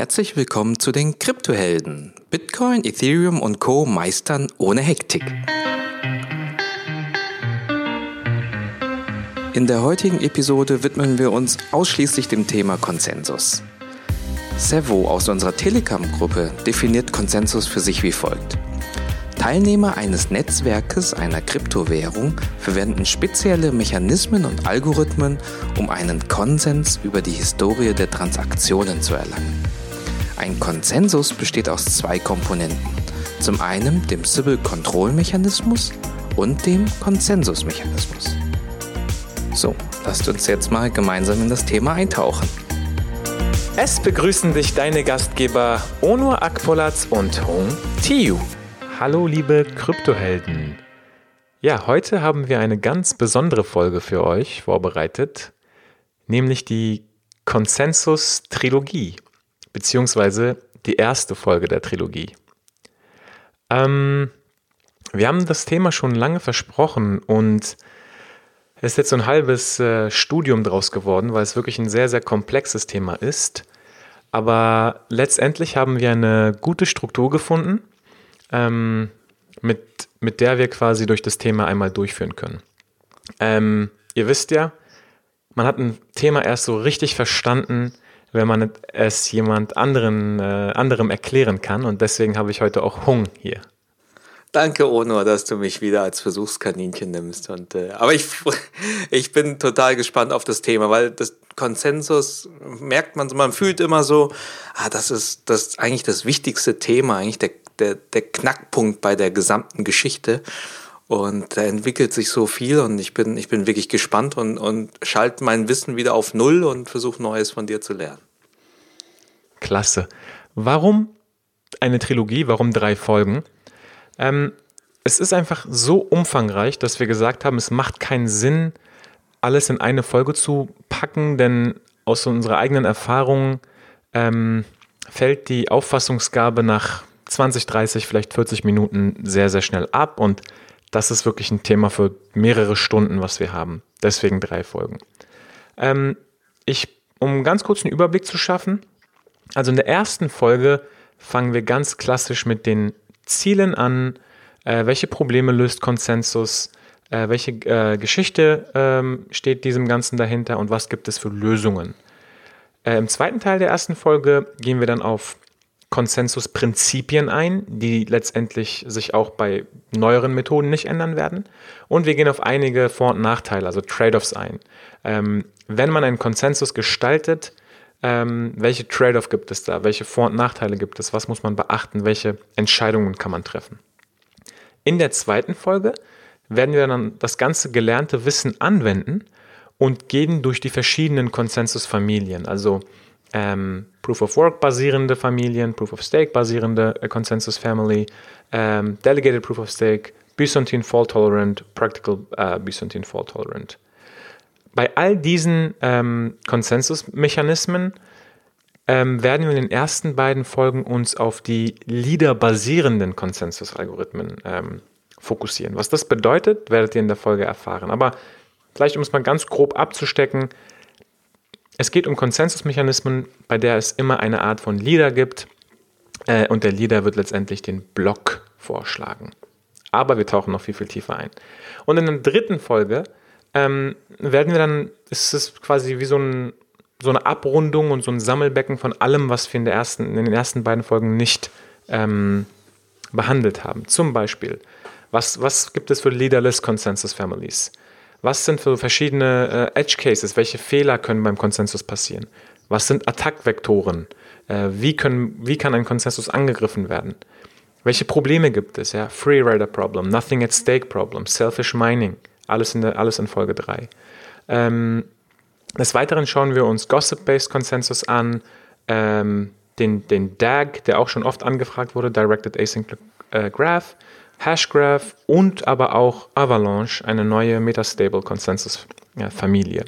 Herzlich willkommen zu den Kryptohelden. Bitcoin, Ethereum und Co. meistern ohne Hektik. In der heutigen Episode widmen wir uns ausschließlich dem Thema Konsensus. Sevo aus unserer Telegram-Gruppe definiert Konsensus für sich wie folgt. Teilnehmer eines Netzwerkes einer Kryptowährung verwenden spezielle Mechanismen und Algorithmen, um einen Konsens über die Historie der Transaktionen zu erlangen. Ein Konsensus besteht aus zwei Komponenten. Zum einen dem Sybil-Control-Mechanismus und dem Konsensusmechanismus. So, lasst uns jetzt mal gemeinsam in das Thema eintauchen. Es begrüßen dich deine Gastgeber Onur Akpolatz und Hong Tiu. Hallo liebe Kryptohelden. Ja, heute haben wir eine ganz besondere Folge für euch vorbereitet, nämlich die Konsensus-Trilogie, beziehungsweise die erste Folge der Trilogie. Ähm, wir haben das Thema schon lange versprochen und es ist jetzt so ein halbes äh, Studium draus geworden, weil es wirklich ein sehr, sehr komplexes Thema ist. Aber letztendlich haben wir eine gute Struktur gefunden ähm, mit, mit der wir quasi durch das Thema einmal durchführen können. Ähm, ihr wisst ja, man hat ein Thema erst so richtig verstanden, wenn man es jemand anderen, äh, anderem erklären kann. Und deswegen habe ich heute auch Hung hier. Danke, Ono, dass du mich wieder als Versuchskaninchen nimmst. Und, äh, aber ich, ich bin total gespannt auf das Thema, weil das Konsensus merkt man, man fühlt immer so, ah, das ist das ist eigentlich das wichtigste Thema, eigentlich der der, der Knackpunkt bei der gesamten Geschichte. Und da entwickelt sich so viel und ich bin, ich bin wirklich gespannt und, und schalte mein Wissen wieder auf Null und versuche Neues von dir zu lernen. Klasse. Warum eine Trilogie? Warum drei Folgen? Ähm, es ist einfach so umfangreich, dass wir gesagt haben, es macht keinen Sinn, alles in eine Folge zu packen, denn aus unserer eigenen Erfahrung ähm, fällt die Auffassungsgabe nach 20, 30, vielleicht 40 Minuten sehr, sehr schnell ab und das ist wirklich ein Thema für mehrere Stunden, was wir haben. Deswegen drei Folgen. Ähm, ich, um ganz kurz einen Überblick zu schaffen, also in der ersten Folge fangen wir ganz klassisch mit den Zielen an, äh, welche Probleme löst Konsensus, äh, welche äh, Geschichte ähm, steht diesem Ganzen dahinter und was gibt es für Lösungen. Äh, Im zweiten Teil der ersten Folge gehen wir dann auf Konsensusprinzipien ein, die letztendlich sich auch bei neueren Methoden nicht ändern werden. Und wir gehen auf einige Vor- und Nachteile, also Trade-offs ein. Ähm, wenn man einen Konsensus gestaltet, ähm, welche Trade-off gibt es da? Welche Vor- und Nachteile gibt es? Was muss man beachten? Welche Entscheidungen kann man treffen? In der zweiten Folge werden wir dann das ganze gelernte Wissen anwenden und gehen durch die verschiedenen Konsensusfamilien. Also ähm, Proof of Work basierende Familien, Proof of Stake basierende äh, Consensus Family, ähm, Delegated Proof of Stake, Byzantine Fault Tolerant, Practical äh, Byzantine Fault Tolerant. Bei all diesen ähm, Konsensusmechanismen ähm, werden wir in den ersten beiden Folgen uns auf die Leader-basierenden Konsensusalgorithmen ähm, fokussieren. Was das bedeutet, werdet ihr in der Folge erfahren. Aber vielleicht, um es mal ganz grob abzustecken, es geht um Konsensusmechanismen, bei der es immer eine Art von Leader gibt äh, und der Leader wird letztendlich den Block vorschlagen. Aber wir tauchen noch viel, viel tiefer ein. Und in der dritten Folge ähm, werden wir dann, ist es quasi wie so, ein, so, eine Abrundung und so ein Sammelbecken von allem, was wir in, der ersten, in den ersten beiden Folgen nicht ähm, behandelt haben. Zum Beispiel, was, was gibt es für Leaderless Consensus Families? Was sind für verschiedene äh, Edge Cases? Welche Fehler können beim Konsensus passieren? Was sind Attackvektoren? Äh, wie, wie kann ein Konsensus angegriffen werden? Welche Probleme gibt es? Ja? Freerider Problem, Nothing at Stake Problem, Selfish Mining, alles in, der, alles in Folge 3. Ähm, des Weiteren schauen wir uns Gossip-Based Consensus an, ähm, den, den DAG, der auch schon oft angefragt wurde, Directed Acyclic äh, Graph, Hashgraph und aber auch Avalanche, eine neue Metastable Consensus Familie.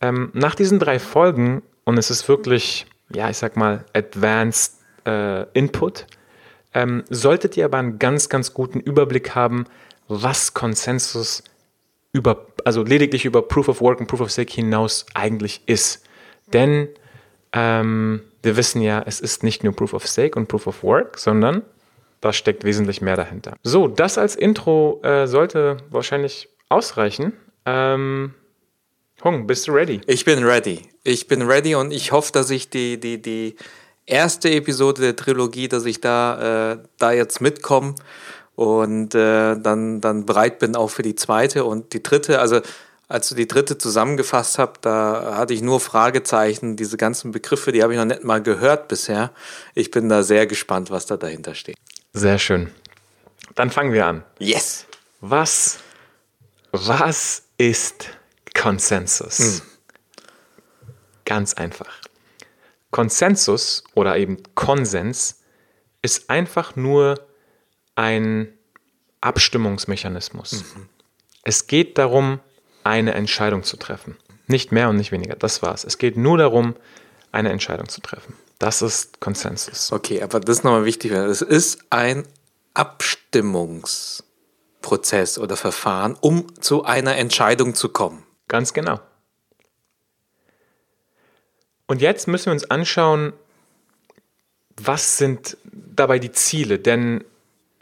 Ähm, nach diesen drei Folgen, und es ist wirklich, ja, ich sag mal, Advanced äh, Input, ähm, solltet ihr aber einen ganz, ganz guten Überblick haben, was Konsensus über, also lediglich über Proof of Work und Proof of Stake hinaus eigentlich ist. Denn Ähm, wir wissen ja, es ist nicht nur Proof of Stake und Proof of Work, sondern da steckt wesentlich mehr dahinter. So, das als Intro äh, sollte wahrscheinlich ausreichen. Ähm, Hung, bist du ready? Ich bin ready. Ich bin ready und ich hoffe, dass ich die, die, die erste Episode der Trilogie, dass ich da, äh, da jetzt mitkomme und äh, dann, dann bereit bin auch für die zweite und die dritte. Also als du die dritte zusammengefasst hast, da hatte ich nur Fragezeichen. Diese ganzen Begriffe, die habe ich noch nicht mal gehört bisher. Ich bin da sehr gespannt, was da dahinter steht. Sehr schön. Dann fangen wir an. Yes. Was, was ist Konsensus? Hm. Ganz einfach. Konsensus oder eben Konsens ist einfach nur ein Abstimmungsmechanismus. Mhm. Es geht darum, eine Entscheidung zu treffen. Nicht mehr und nicht weniger. Das war's. Es geht nur darum, eine Entscheidung zu treffen. Das ist Konsensus. Okay, aber das ist nochmal wichtig. Es ist ein Abstimmungsprozess oder Verfahren, um zu einer Entscheidung zu kommen. Ganz genau. Und jetzt müssen wir uns anschauen, was sind dabei die Ziele? Denn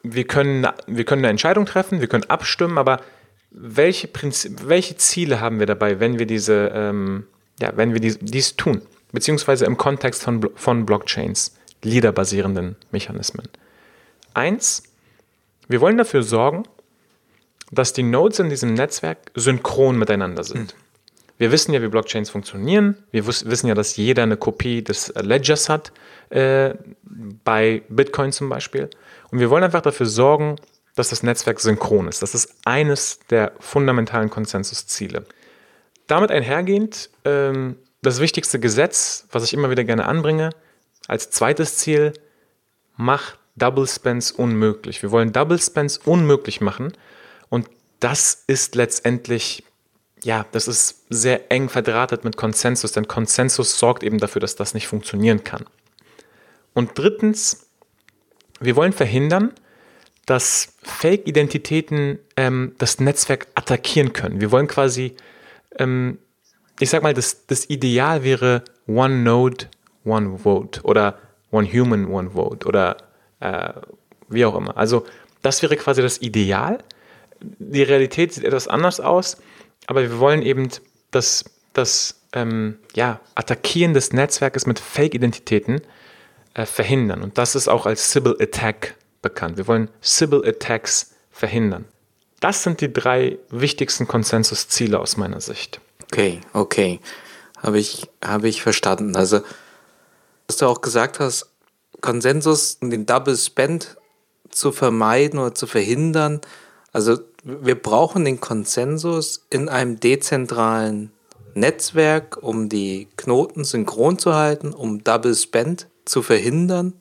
wir können, wir können eine Entscheidung treffen, wir können abstimmen, aber welche, Prinzip, welche Ziele haben wir dabei, wenn wir diese, ähm, ja, wenn wir dies, dies tun? Beziehungsweise im Kontext von, von Blockchains, Leader-basierenden Mechanismen. Eins, wir wollen dafür sorgen, dass die Nodes in diesem Netzwerk synchron miteinander sind. Mhm. Wir wissen ja, wie Blockchains funktionieren. Wir wissen ja, dass jeder eine Kopie des Ledgers hat, äh, bei Bitcoin zum Beispiel. Und wir wollen einfach dafür sorgen, dass das Netzwerk synchron ist. Das ist eines der fundamentalen Konsensusziele. Damit einhergehend ähm, das wichtigste Gesetz, was ich immer wieder gerne anbringe, als zweites Ziel, mach Double Spends unmöglich. Wir wollen Double Spends unmöglich machen und das ist letztendlich, ja, das ist sehr eng verdrahtet mit Konsensus, denn Konsensus sorgt eben dafür, dass das nicht funktionieren kann. Und drittens, wir wollen verhindern, dass Fake-Identitäten ähm, das Netzwerk attackieren können. Wir wollen quasi, ähm, ich sag mal, das, das Ideal wäre One Node, One Vote oder One Human, One Vote oder äh, wie auch immer. Also das wäre quasi das Ideal. Die Realität sieht etwas anders aus, aber wir wollen eben das, das ähm, ja, Attackieren des Netzwerkes mit Fake-Identitäten äh, verhindern. Und das ist auch als Sybil Attack bekannt. Wir wollen Sybil Attacks verhindern. Das sind die drei wichtigsten Konsensusziele aus meiner Sicht. Okay, okay. Habe ich, habe ich verstanden. Also, was du auch gesagt hast, Konsensus, den Double Spend zu vermeiden oder zu verhindern. Also, wir brauchen den Konsensus in einem dezentralen Netzwerk, um die Knoten synchron zu halten, um Double Spend zu verhindern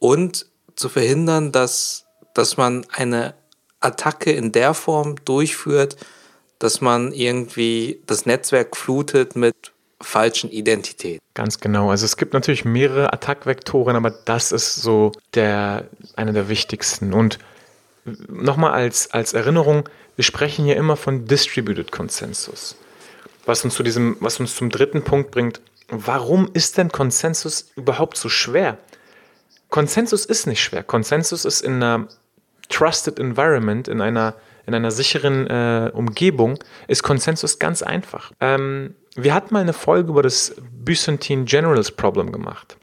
und zu verhindern, dass, dass man eine Attacke in der Form durchführt, dass man irgendwie das Netzwerk flutet mit falschen Identitäten. Ganz genau. Also es gibt natürlich mehrere Attackvektoren, aber das ist so der, einer der wichtigsten. Und nochmal als, als Erinnerung, wir sprechen hier immer von Distributed Consensus. Was uns zu diesem, was uns zum dritten Punkt bringt, warum ist denn Konsensus überhaupt so schwer? Konsensus ist nicht schwer. Konsensus ist in einer trusted environment, in einer, in einer sicheren äh, Umgebung, ist Konsensus ganz einfach. Ähm, wir hatten mal eine Folge über das Byzantine Generals Problem gemacht.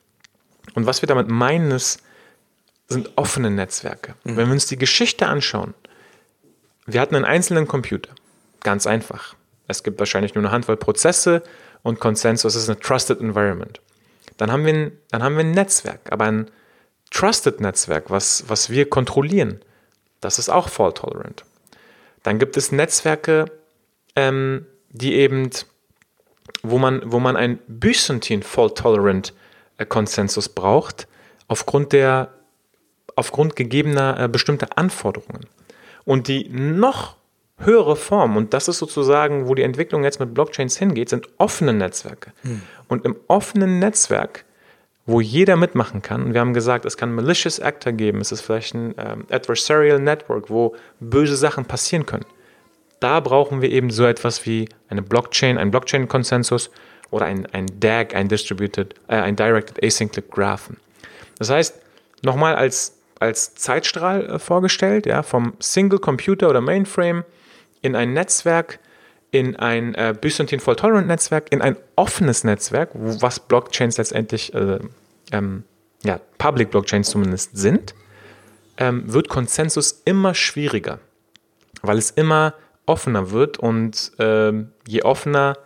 Und was wir damit meinen, ist, sind offene Netzwerke. Mhm. Wenn wir uns die Geschichte anschauen, wir hatten einen einzelnen Computer. Ganz einfach. Es gibt wahrscheinlich nur eine Handvoll Prozesse und Konsensus ist eine Trusted Environment. Dann haben wir ein, dann haben wir ein Netzwerk, aber ein Trusted-Netzwerk, was, was wir kontrollieren, das ist auch fault-tolerant. Dann gibt es Netzwerke, ähm, die eben, wo man, wo man ein Byzantine fault-tolerant äh, Konsensus braucht, aufgrund der, aufgrund gegebener äh, bestimmter Anforderungen. Und die noch höhere Form, und das ist sozusagen, wo die Entwicklung jetzt mit Blockchains hingeht, sind offene Netzwerke. Hm. Und im offenen Netzwerk wo jeder mitmachen kann. Wir haben gesagt, es kann malicious actor geben, es ist vielleicht ein ähm, adversarial network, wo böse Sachen passieren können. Da brauchen wir eben so etwas wie eine Blockchain, einen Blockchain-Konsensus oder ein, ein DAG, ein Distributed, äh, ein Directed Acyclic Graphen. Das heißt, nochmal als, als Zeitstrahl äh, vorgestellt, ja, vom Single Computer oder Mainframe in ein Netzwerk, in ein äh, Byzantine Fault Tolerant Netzwerk, in ein offenes Netzwerk, wo, was Blockchains letztendlich, äh, ähm, ja, Public Blockchains zumindest sind, ähm, wird Konsensus immer schwieriger, weil es immer offener wird und ähm, je offener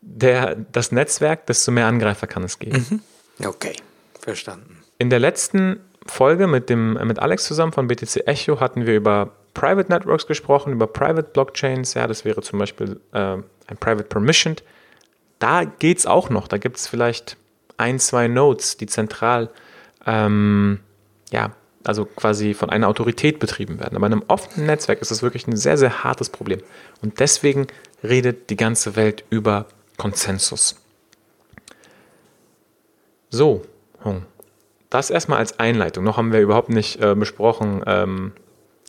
der, das Netzwerk, desto mehr Angreifer kann es geben. Mhm. Okay, verstanden. In der letzten Folge mit, dem, mit Alex zusammen von BTC Echo hatten wir über Private Networks gesprochen, über Private Blockchains. Ja, das wäre zum Beispiel äh, ein Private Permissioned. Da geht es auch noch. Da gibt es vielleicht ein, zwei Nodes, die zentral, ähm, ja, also quasi von einer Autorität betrieben werden. Aber in einem offenen Netzwerk ist das wirklich ein sehr, sehr hartes Problem. Und deswegen redet die ganze Welt über Konsensus. So, Hong. Das erstmal als Einleitung. Noch haben wir überhaupt nicht äh, besprochen, ähm,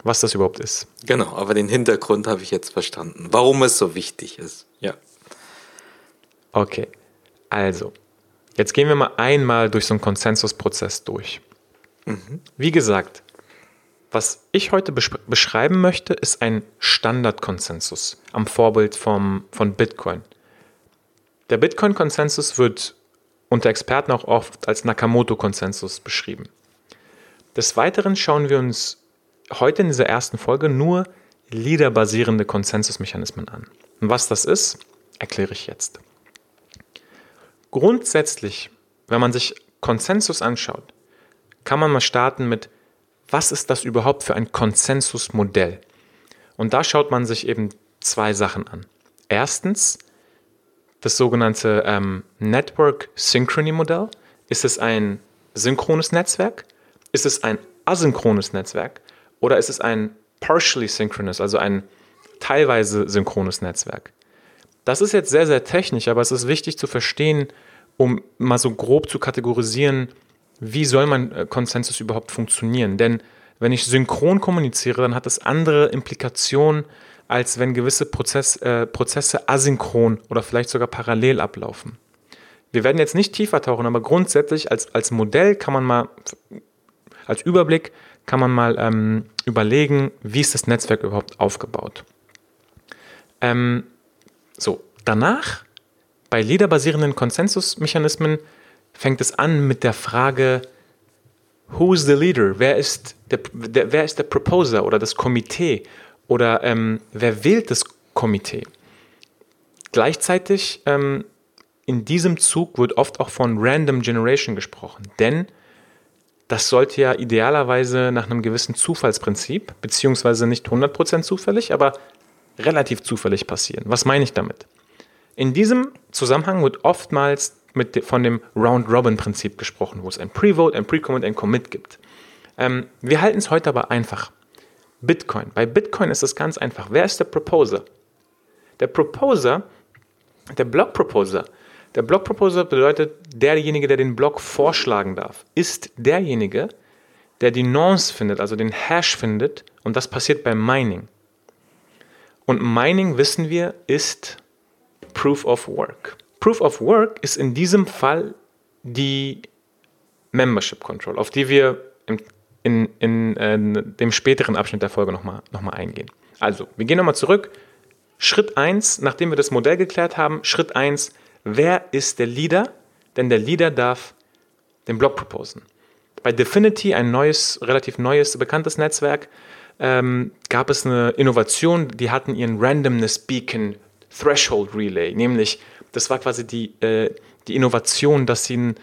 was das überhaupt ist. Genau, aber den Hintergrund habe ich jetzt verstanden, warum es so wichtig ist. Ja. Okay, also, jetzt gehen wir mal einmal durch so einen Konsensusprozess durch. Mhm. Wie gesagt, was ich heute beschreiben möchte, ist ein Standardkonsensus am Vorbild vom, von Bitcoin. Der Bitcoin-Konsensus wird unter Experten auch oft als Nakamoto-Konsensus beschrieben. Des Weiteren schauen wir uns heute in dieser ersten Folge nur Leader-basierende Konsensusmechanismen an. Und was das ist, erkläre ich jetzt. Grundsätzlich, wenn man sich Konsensus anschaut, kann man mal starten mit, was ist das überhaupt für ein Konsensusmodell? Und da schaut man sich eben zwei Sachen an. Erstens, das sogenannte ähm, Network Synchrony Modell. Ist es ein synchrones Netzwerk? Ist es ein asynchrones Netzwerk? Oder ist es ein partially synchronous, also ein teilweise synchrones Netzwerk? Das ist jetzt sehr, sehr technisch, aber es ist wichtig zu verstehen, um mal so grob zu kategorisieren, wie soll mein äh, Konsensus überhaupt funktionieren? Denn wenn ich synchron kommuniziere, dann hat es andere Implikationen als wenn gewisse Prozess, äh, Prozesse asynchron oder vielleicht sogar parallel ablaufen. Wir werden jetzt nicht tiefer tauchen, aber grundsätzlich als, als Modell kann man mal, als Überblick kann man mal ähm, überlegen, wie ist das Netzwerk überhaupt aufgebaut. Ähm, so, danach, bei leaderbasierenden Konsensusmechanismen, fängt es an mit der Frage, who is the leader? Wer ist der, der, wer ist der Proposer oder das Komitee? Oder ähm, wer wählt das Komitee? Gleichzeitig ähm, in diesem Zug wird oft auch von Random Generation gesprochen, denn das sollte ja idealerweise nach einem gewissen Zufallsprinzip, beziehungsweise nicht 100% zufällig, aber relativ zufällig passieren. Was meine ich damit? In diesem Zusammenhang wird oftmals mit, von dem Round-Robin-Prinzip gesprochen, wo es ein Pre-Vote, ein Pre-Commit, ein Commit gibt. Ähm, wir halten es heute aber einfach. Bitcoin. Bei Bitcoin ist es ganz einfach. Wer ist der Proposer? Der Proposer, der Block Proposer, der Block Proposer bedeutet derjenige, der den Block vorschlagen darf, ist derjenige, der die Nonce findet, also den Hash findet und das passiert beim Mining. Und Mining, wissen wir, ist Proof of Work. Proof of Work ist in diesem Fall die Membership Control, auf die wir im in, in, in äh, dem späteren Abschnitt der Folge nochmal noch mal eingehen. Also, wir gehen nochmal zurück. Schritt 1, nachdem wir das Modell geklärt haben, Schritt 1, wer ist der Leader? Denn der Leader darf den Block proposen. Bei Definity, ein neues, relativ neues, bekanntes Netzwerk, ähm, gab es eine Innovation, die hatten ihren Randomness Beacon Threshold Relay, nämlich das war quasi die, äh, die Innovation, dass sie ein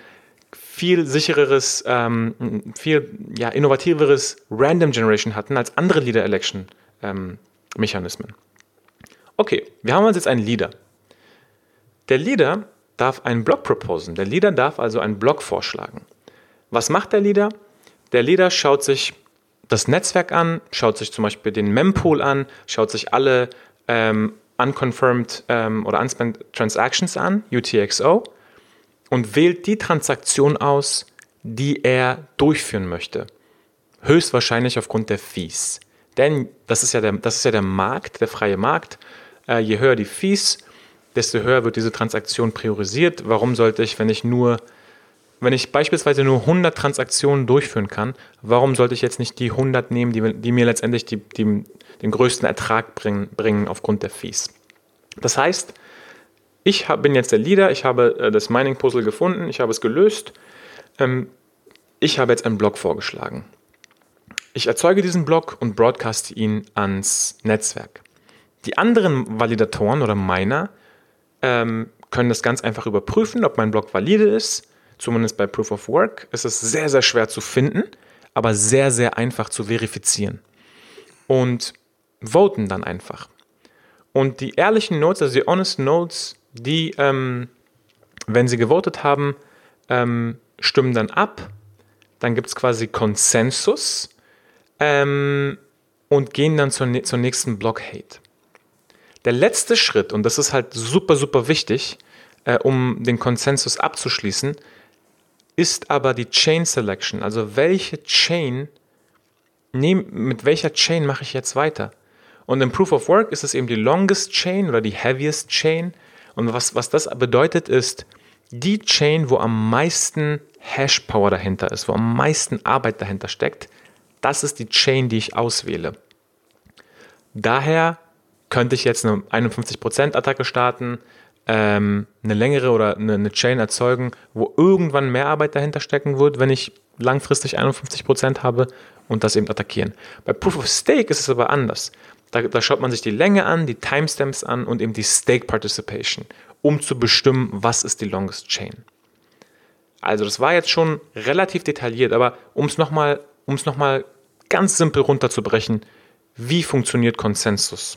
viel sichereres, ähm, viel ja, innovativeres Random Generation hatten als andere Leader Election ähm, Mechanismen. Okay, wir haben uns jetzt einen Leader. Der Leader darf einen Block proposen. Der Leader darf also einen Block vorschlagen. Was macht der Leader? Der Leader schaut sich das Netzwerk an, schaut sich zum Beispiel den Mempool an, schaut sich alle ähm, unconfirmed ähm, oder unspent Transactions an, UTXO, und wählt die Transaktion aus, die er durchführen möchte. Höchstwahrscheinlich aufgrund der Fees. Denn das ist ja der, das ist ja der Markt, der freie Markt. Äh, je höher die Fees, desto höher wird diese Transaktion priorisiert. Warum sollte ich, wenn ich nur, wenn ich beispielsweise nur 100 Transaktionen durchführen kann, warum sollte ich jetzt nicht die 100 nehmen, die, die mir letztendlich die, die, den größten Ertrag bringen, bringen aufgrund der Fees? Das heißt, ich bin jetzt der Leader, ich habe äh, das Mining-Puzzle gefunden, ich habe es gelöst. Ähm, ich habe jetzt einen Block vorgeschlagen. Ich erzeuge diesen Block und broadcaste ihn ans Netzwerk. Die anderen Validatoren oder Miner ähm, können das ganz einfach überprüfen, ob mein Block valide ist. Zumindest bei Proof of Work ist es sehr, sehr schwer zu finden, aber sehr, sehr einfach zu verifizieren. Und voten dann einfach. Und die ehrlichen Nodes, also die honest Nodes, die, ähm, wenn sie gewotet haben, ähm, stimmen dann ab. Dann gibt es quasi Konsensus ähm, und gehen dann zur, zur nächsten Block-Hate. Der letzte Schritt, und das ist halt super, super wichtig, äh, um den Konsensus abzuschließen, ist aber die Chain Selection. Also welche Chain, nehm, mit welcher Chain mache ich jetzt weiter? Und im Proof of Work ist es eben die longest Chain oder die heaviest Chain. Und was, was das bedeutet ist, die Chain, wo am meisten Hash Power dahinter ist, wo am meisten Arbeit dahinter steckt, das ist die Chain, die ich auswähle. Daher könnte ich jetzt eine 51% Attacke starten, ähm, eine längere oder eine, eine, Chain erzeugen, wo irgendwann mehr Arbeit dahinter stecken wird, wenn ich langfristig 51% habe und das eben attackieren. Bei Proof of Stake ist es aber anders. Da, da schaut man sich die Länge an, die Timestamps an und eben die Stake Participation, um zu bestimmen, was ist die Longest Chain. Also das war jetzt schon relativ detailliert, aber um es nochmal um es nochmal ganz simpel runterzubrechen, wie funktioniert Konsensus?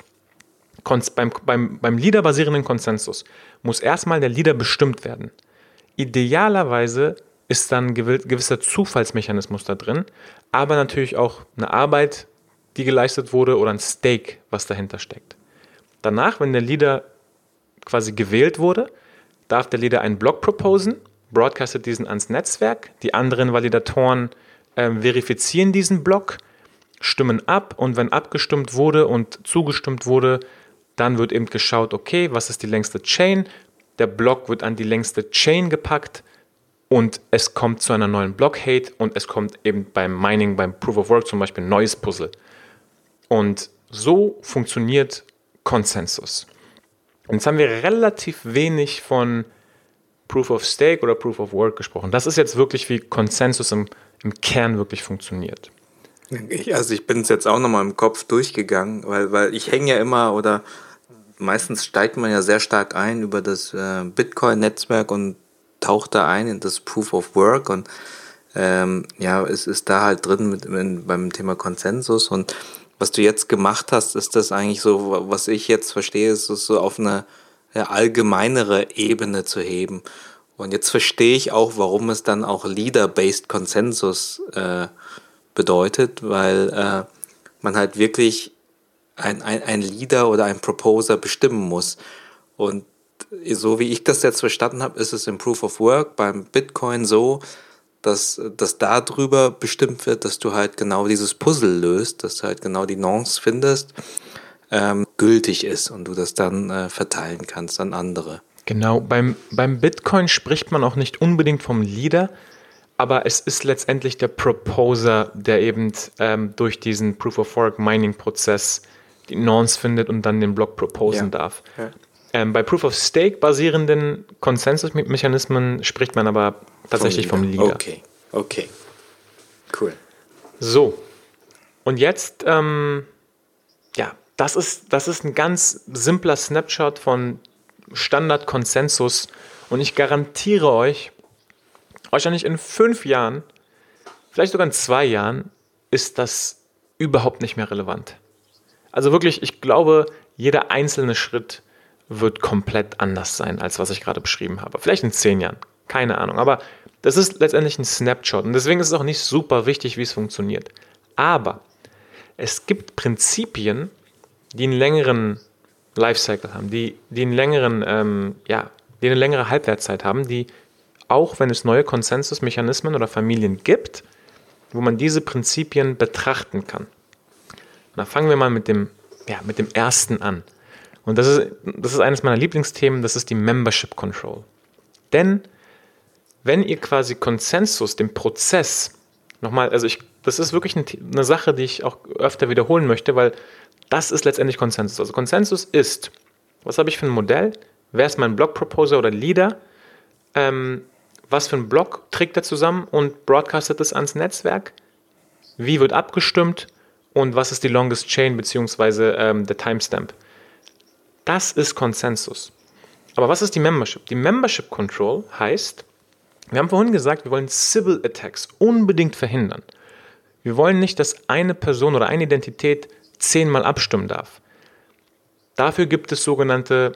Beim, beim, beim Leader-basierenden Konsensus muss erstmal der Leader bestimmt werden. Idealerweise ist dann ein gewisser Zufallsmechanismus da drin, aber natürlich auch eine Arbeit, die geleistet wurde oder ein Stake, was dahinter steckt. Danach, wenn der Leader quasi gewählt wurde, darf der Leader einen Block proposen, broadcastet diesen ans Netzwerk, die anderen Validatoren äh, verifizieren diesen Block, stimmen ab und wenn abgestimmt wurde und zugestimmt wurde, dann wird eben geschaut, okay, was ist die längste Chain? Der Block wird an die längste Chain gepackt und es kommt zu einer neuen Block-Hate und es kommt eben beim Mining, beim Proof of Work zum Beispiel ein neues Puzzle. Und so funktioniert Konsensus. Jetzt haben wir relativ wenig von Proof of Stake oder Proof of Work gesprochen. Das ist jetzt wirklich wie Konsensus im im Kern wirklich funktioniert. Also ich bin es jetzt auch nochmal im Kopf durchgegangen, weil, weil ich hänge ja immer oder meistens steigt man ja sehr stark ein über das äh, Bitcoin-Netzwerk und taucht da ein in das Proof of Work und ähm, ja, es ist da halt drin mit, in, beim Thema Konsensus und was du jetzt gemacht hast, ist das eigentlich so, was ich jetzt verstehe, ist es so auf eine allgemeinere Ebene zu heben. Und jetzt verstehe ich auch, warum es dann auch Leader-Based Konsensus äh, bedeutet, weil äh, man halt wirklich ein, ein, ein Leader oder ein Proposer bestimmen muss. Und so wie ich das jetzt verstanden habe, ist es im Proof of Work beim Bitcoin so, dass, dass darüber bestimmt wird, dass du halt genau dieses Puzzle löst, dass du halt genau die Nonce findest, ähm, gültig ist und du das dann äh, verteilen kannst an andere. Genau, beim, beim Bitcoin spricht man auch nicht unbedingt vom Leader, aber es ist letztendlich der Proposer, der eben ähm, durch diesen Proof of Work Mining Prozess die Nonce findet und dann den Block proposen ja. darf. Ja. Ähm, bei Proof of Stake basierenden Konsensusmechanismen spricht man aber tatsächlich vom Leader. Okay, okay. Cool. So, und jetzt, ähm, ja, das ist, das ist ein ganz simpler Snapshot von Standardkonsensus und ich garantiere euch, wahrscheinlich in fünf Jahren, vielleicht sogar in zwei Jahren, ist das überhaupt nicht mehr relevant. Also wirklich, ich glaube, jeder einzelne Schritt wird komplett anders sein, als was ich gerade beschrieben habe. Vielleicht in zehn Jahren, keine Ahnung. Aber das ist letztendlich ein Snapshot und deswegen ist es auch nicht super wichtig, wie es funktioniert. Aber es gibt Prinzipien, die einen längeren Lifecycle haben, die, die einen längeren, ähm, ja, die eine längere Halbwertszeit haben, die auch wenn es neue Konsensusmechanismen oder Familien gibt, wo man diese Prinzipien betrachten kann. Da fangen wir mal mit dem, ja, mit dem ersten an. Und das ist, das ist eines meiner Lieblingsthemen, das ist die Membership Control. Denn wenn ihr quasi Konsensus, den Prozess, nochmal, also ich, das ist wirklich eine, Sache, die ich auch öfter wiederholen möchte, weil das ist letztendlich Konsensus. Also Konsensus ist, was habe ich für ein Modell? Wer ist mein Blog-Proposer oder Leader? Ähm, was für ein Blog trägt er zusammen und broadcastet es ans Netzwerk? Wie wird abgestimmt? Und was ist die Longest Chain beziehungsweise ähm, der Timestamp? Das ist Konsensus. Aber was ist die Membership? Die Membership Control heißt, wir haben vorhin gesagt, wir wollen Civil Attacks unbedingt verhindern. Wir wollen nicht, dass eine Person oder eine Identität zehnmal abstimmen darf. Dafür gibt es sogenannte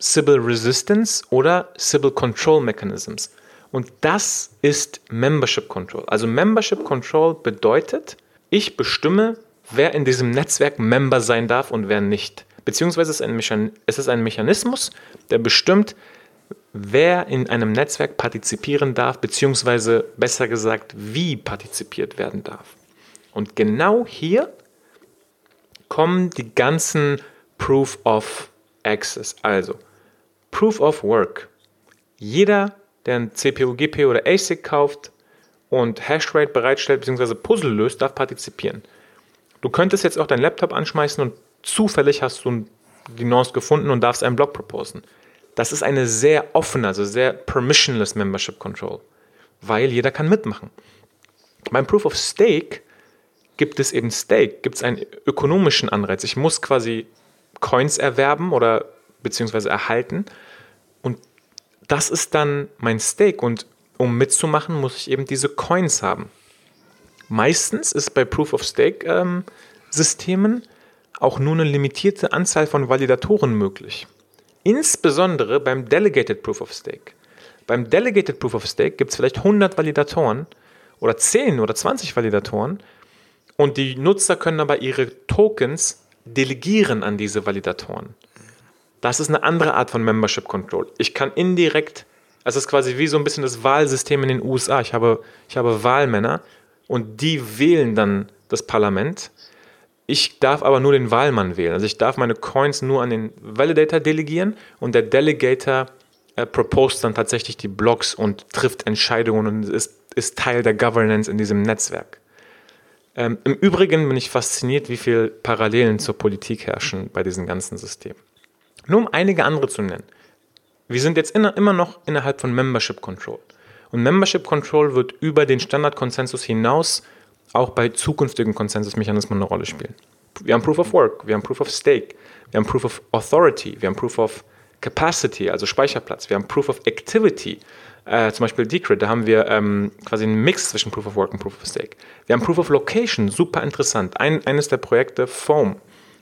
Civil Resistance oder Civil Control Mechanisms. Und das ist Membership Control. Also Membership Control bedeutet, ich bestimme, wer in diesem Netzwerk Member sein darf und wer nicht. Beziehungsweise es ist ein Mechanismus, der bestimmt, wer in einem Netzwerk partizipieren darf, beziehungsweise besser gesagt, wie partizipiert werden darf. Und genau hier kommen die ganzen Proof of Access. Also Proof of Work. Jeder, der ein CPU, GPU oder ASIC kauft und Hashrate bereitstellt bzw. Puzzle löst, darf partizipieren. Du könntest jetzt auch deinen Laptop anschmeißen und zufällig hast du die Nonce gefunden und darfst einen Blog proposen. Das ist eine sehr offene, also sehr permissionless Membership Control, weil jeder kann mitmachen. Beim Proof of Stake gibt es eben Stake, gibt es einen ökonomischen Anreiz. Ich muss quasi Coins erwerben oder beziehungsweise erhalten das ist dann mein Stake und um mitzumachen, muss ich eben diese Coins haben. Meistens ist bei Proof of Stake ähm, auch nur eine limitierte Anzahl von Validatoren möglich. Insbesondere beim Delegated Proof of Stake. Beim Delegated Proof of Stake gibt es vielleicht 100 Validatoren oder 10 oder 20 Validatoren und die Nutzer können aber ihre Tokens delegieren an diese Validatoren. Das ist eine andere Art von Membership Control. Ich kann indirekt, es ist quasi wie so ein bisschen das Wahlsystem in den USA. Ich habe, ich habe Wahlmänner und die wählen dann das Parlament ich darf aber nur den Wahlmann wählen. Also ich darf meine Coins nur an den Validator delegieren und der Delegator äh, proposed dann tatsächlich die Blocks und trifft Entscheidungen und ist, ist Teil der Governance in diesem Netzwerk. Ähm, Im Übrigen bin ich fasziniert, wie viele Parallelen zur Politik herrschen bei diesem ganzen System. Nur um einige andere zu nennen. Wir sind jetzt in, immer noch innerhalb von Membership Control. Und Membership Control wird über den Standardkonsensus hinaus auch bei zukünftigen Konsensusmechanismen eine Rolle spielen. Wir haben Proof of Work, wir haben Proof of Stake, wir haben Proof of Authority, wir haben Proof of Capacity, also Speicherplatz, wir haben Proof of Activity, äh, zum Beispiel Decred, da haben wir ähm, quasi einen Mix zwischen Proof of Work und Proof of Stake. Wir haben Proof of Location, super interessant, Ein, eines der Projekte Foam.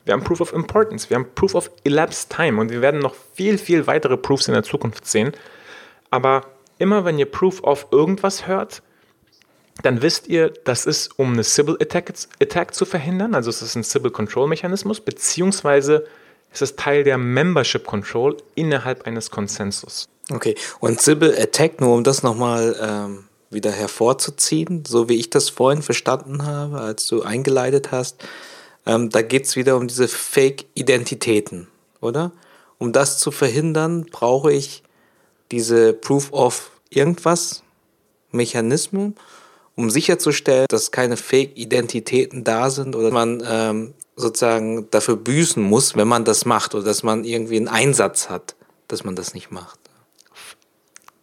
Wir haben Proof of Importance, wir haben Proof of Elapsed Time und wir werden noch viel, viel weitere Proofs in der Zukunft sehen. Aber immer wenn ihr Proof of irgendwas hört, dann wisst ihr, das ist, um eine Sybil Attack, Attack zu verhindern, also es ist ein Sybil Control Mechanismus, beziehungsweise es ist Teil der Membership Control innerhalb eines Konsensus. Okay, und Sybil Attack, nur um das nochmal ähm, wieder hervorzuziehen, so wie ich das vorhin verstanden habe, als du eingeleitet hast, ähm, da geht es wieder um diese Fake-Identitäten, oder? Um das zu verhindern, brauche ich diese Proof of irgendwas, Mechanismen um sicherzustellen, dass keine Fake-Identitäten da sind oder man ähm, sozusagen dafür büßen muss, wenn man das macht oder dass man irgendwie einen Einsatz hat, dass man das nicht macht.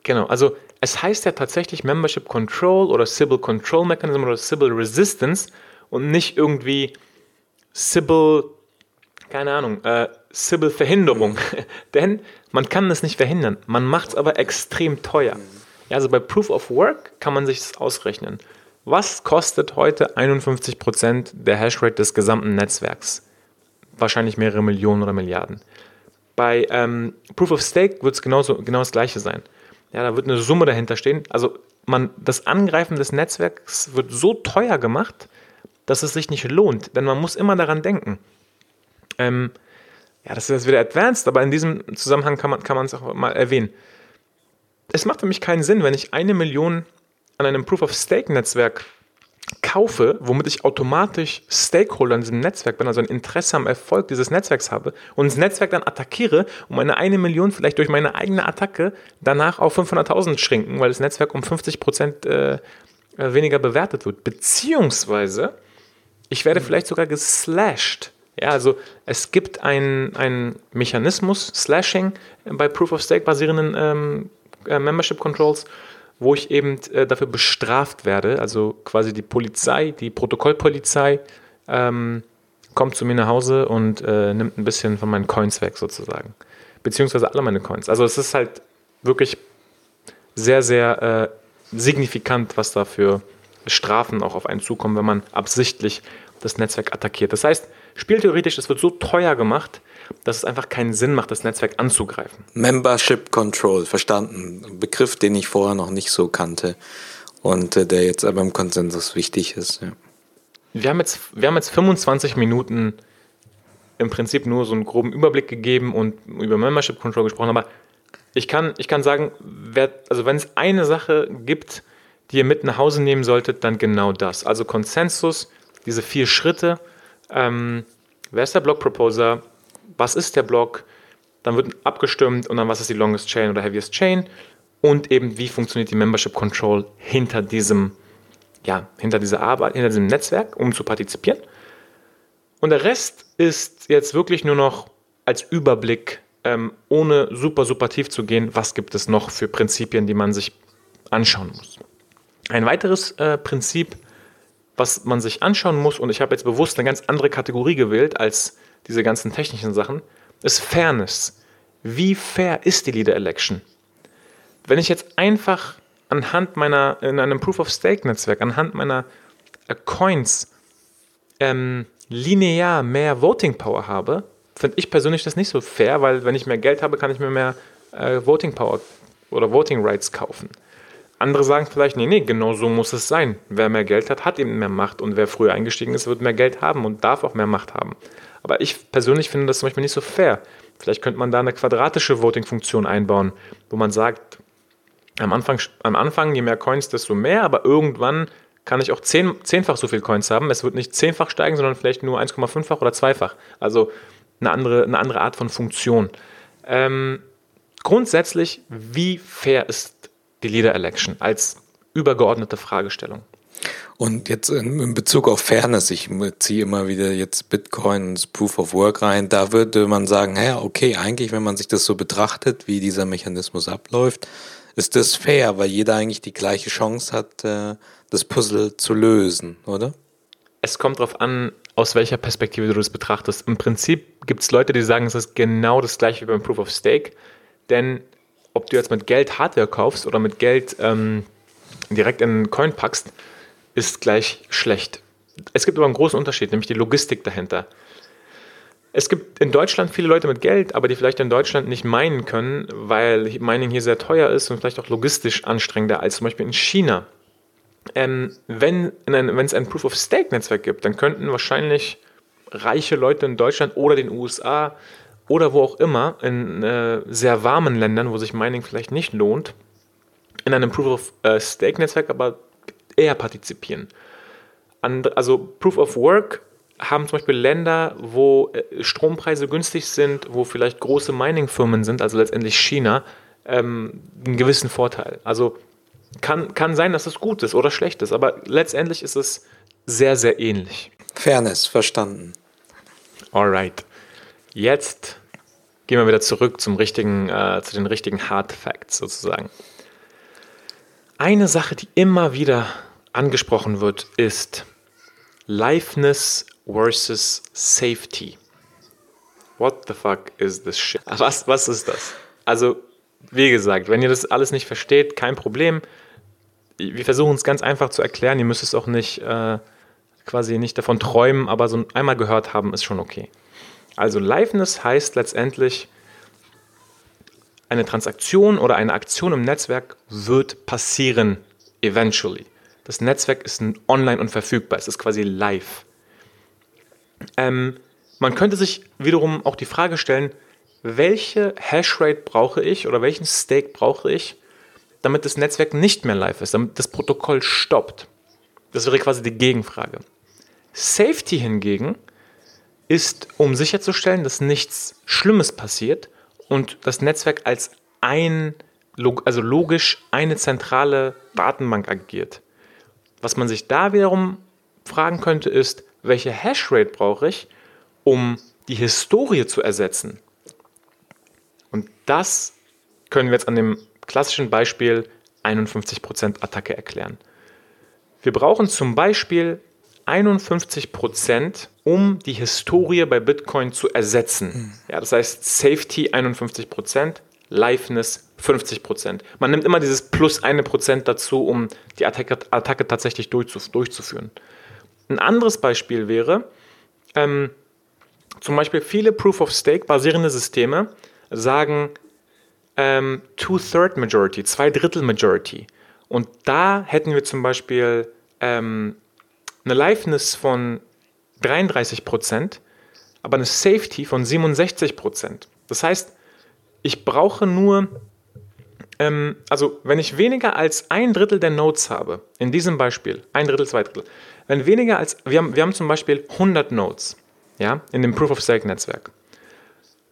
Genau, also es heißt ja tatsächlich Membership Control oder Sybil Control Mechanism oder Sybil Resistance und nicht irgendwie Sybil, keine Ahnung, äh, Sybil Verhinderung. Denn man kann das nicht verhindern. Man macht es aber extrem teuer. Ja, also bei Proof of Work kann man sich das ausrechnen. Was kostet heute 51% der Hashrate des gesamten Netzwerks? Wahrscheinlich mehrere Millionen oder Milliarden. Bei ähm, Proof of Stake wird es genau das gleiche sein. Ja, da wird eine Summe dahinter stehen. Also man, das Angreifen des Netzwerks wird so teuer gemacht, dass es sich nicht lohnt. Denn man muss immer daran denken. Ähm, ja, das ist jetzt wieder advanced, aber in diesem Zusammenhang kann man es auch mal erwähnen es macht für mich keinen Sinn, wenn ich eine Million an einem Proof-of-Stake-Netzwerk kaufe, womit ich automatisch Stakeholder in diesem Netzwerk bin, also ein Interesse am Erfolg dieses Netzwerks habe und das Netzwerk dann attackiere und meine eine Million vielleicht durch meine eigene Attacke danach auf 500.000 schrinken, weil das Netzwerk um 50 Prozent äh, weniger bewertet wird. Beziehungsweise, ich werde vielleicht sogar geslashed. Ja, also es gibt einen Mechanismus, Slashing, bei Proof of Stake basierenden ähm, äh, Membership Controls, wo ich eben äh, dafür bestraft werde. Also quasi die Polizei, die Protokollpolizei ähm, kommt zu mir nach Hause und äh, nimmt ein bisschen von meinen Coins weg sozusagen. Beziehungsweise alle meine Coins. Also es ist halt wirklich sehr, sehr äh, signifikant, was da für Strafen auch auf einen zukommen, wenn man absichtlich das Netzwerk attackiert. Das heißt, spieltheoretisch, es wird so teuer gemacht, dass es einfach keinen Sinn macht, das Netzwerk anzugreifen. Membership Control, verstanden. Ein Begriff, den ich vorher noch nicht so kannte und äh, der jetzt aber im Konsensus wichtig ist. Ja. Wir, haben jetzt, wir haben jetzt 25 Minuten im Prinzip nur so einen groben Überblick gegeben und über Membership Control gesprochen, aber ich kann, ich kann sagen, wer, also wenn es eine Sache gibt, die ihr mit nach Hause nehmen solltet, dann genau das. Also Konsensus, diese vier Schritte. Ähm, wer ist der Blog Proposer? was ist der Block, dann wird abgestimmt und dann was ist die Longest Chain oder Heaviest Chain und eben wie funktioniert die Membership Control hinter diesem, ja, hinter dieser Arbeit, hinter diesem Netzwerk, um zu partizipieren. Und der Rest ist jetzt wirklich nur noch als Überblick, ähm, ohne super, super tief zu gehen, was gibt es noch für Prinzipien, die man sich anschauen muss. Ein weiteres äh, Prinzip, was man sich anschauen muss, und ich habe jetzt bewusst eine ganz andere Kategorie gewählt als diese ganzen technischen Sachen, ist Fairness. Wie fair ist die Leader Election? Wenn ich jetzt einfach anhand meiner, in einem Proof-of-Stake-Netzwerk, anhand meiner äh, Coins ähm, linear mehr Voting Power habe, finde ich persönlich das nicht so fair, weil wenn ich mehr Geld habe, kann ich mir mehr äh, Voting Power oder Voting Rights kaufen. Andere sagen vielleicht, nee, nee, genau so muss es sein. Wer mehr Geld hat, hat eben mehr Macht und wer früher eingestiegen ist, wird mehr Geld haben und darf auch mehr Macht haben. Aber ich persönlich finde das zum Beispiel nicht so fair. Vielleicht könnte man da eine quadratische Voting-Funktion einbauen, wo man sagt, am Anfang, am Anfang, je mehr Coins, desto mehr, aber irgendwann kann ich auch zehn, zehnfach so viel Coins haben. Es wird nicht zehnfach steigen, sondern vielleicht nur 1,5-fach oder zweifach. Also eine andere, eine andere Art von Funktion. Ähm, grundsätzlich, wie fair ist die Leader Election als übergeordnete Fragestellung? Und jetzt in Bezug auf Fairness, ich ziehe immer wieder jetzt Bitcoin ins Proof of Work rein, da würde man sagen, ja, okay, eigentlich, wenn man sich das so betrachtet, wie dieser Mechanismus abläuft, ist das fair, weil jeder eigentlich die gleiche Chance hat, äh, das Puzzle zu lösen, oder? Es kommt darauf an, aus welcher Perspektive du das betrachtest. Im Prinzip gibt es Leute, die sagen, es ist genau das gleiche wie beim Proof of Stake, denn ob du jetzt mit Geld Hardware kaufst oder mit Geld ähm, direkt in einen Coin packst, ist gleich schlecht. Es gibt aber einen großen Unterschied, nämlich die Logistik dahinter. Es gibt in Deutschland viele Leute mit Geld, aber die vielleicht in Deutschland nicht meinen können, weil Mining hier sehr teuer ist und vielleicht auch logistisch anstrengender als zum Beispiel in China. Ähm, wenn, ein, wenn es ein Proof-of-Stake-Netzwerk gibt, dann könnten wahrscheinlich reiche Leute in Deutschland oder den USA oder wo auch immer, in äh, sehr warmen Ländern, wo sich Mining vielleicht nicht lohnt, in einem Proof-of-Stake-Netzwerk aber eher partizipieren. also Proof of Work haben zum Beispiel Länder, wo äh, Strompreise günstig sind, wo vielleicht große Mining-Firmen sind, also letztendlich China, ähm, einen gewissen Vorteil. Also kann, kann sein, dass es gut ist oder schlecht ist, aber letztendlich ist es sehr, sehr ähnlich. Fairness, verstanden. Alright. Jetzt gehen wir wieder zurück zum richtigen, äh, zu den richtigen Hard Facts sozusagen. Eine Sache, die immer wieder angesprochen wird, ist Liveness versus Safety. What the fuck is this shit? Was, was ist das? Also, wie gesagt, wenn ihr das alles nicht versteht, kein Problem. Wir versuchen es ganz einfach zu erklären. Ihr müsst es auch nicht äh, quasi nicht davon träumen, aber so einmal gehört haben ist schon okay. Also Liveness heißt letztendlich, eine Transaktion oder eine Aktion im Netzwerk wird passieren, eventually. Das Netzwerk ist online und verfügbar. Es ist quasi live. Ähm, man könnte sich wiederum auch die Frage stellen, welche Hashrate brauche ich oder welchen Stake brauche ich, damit das Netzwerk nicht mehr live ist, damit das Protokoll stoppt. Das wäre quasi die Gegenfrage. Safety hingegen ist, um sicherzustellen, dass nichts Schlimmes passiert und das Netzwerk als ein, also logisch eine zentrale Datenbank agiert. Was man sich da wiederum fragen könnte, ist, welche Hashrate brauche ich, um die Historie zu ersetzen? Und das können wir jetzt an dem klassischen Beispiel 51% Attacke erklären. Wir brauchen zum Beispiel 51%, um die Historie bei Bitcoin zu ersetzen. Mhm. Ja, das heißt Safety 51%, Liveness 50%. Man nimmt immer dieses plus 1% dazu, um die Attacke, Attacke tatsächlich durchzuführen. Ein anderes Beispiel wäre, ähm, zum Beispiel viele Proof-of-Stake basierende Systeme sagen ähm, Two-Third Majority, Zwei Drittel Majority. Und da hätten wir zum Beispiel ähm, eine Liveness von 33% aber eine Safety von 67% Das heißt, ich brauche nur, ähm, also wenn ich weniger als ein Drittel der Nodes habe, in diesem Beispiel, ein Drittel, zwei Drittel, wenn weniger als, wir haben, wir haben zum Beispiel 100 Nodes, ja, in dem Proof-of-Stake-Netzwerk,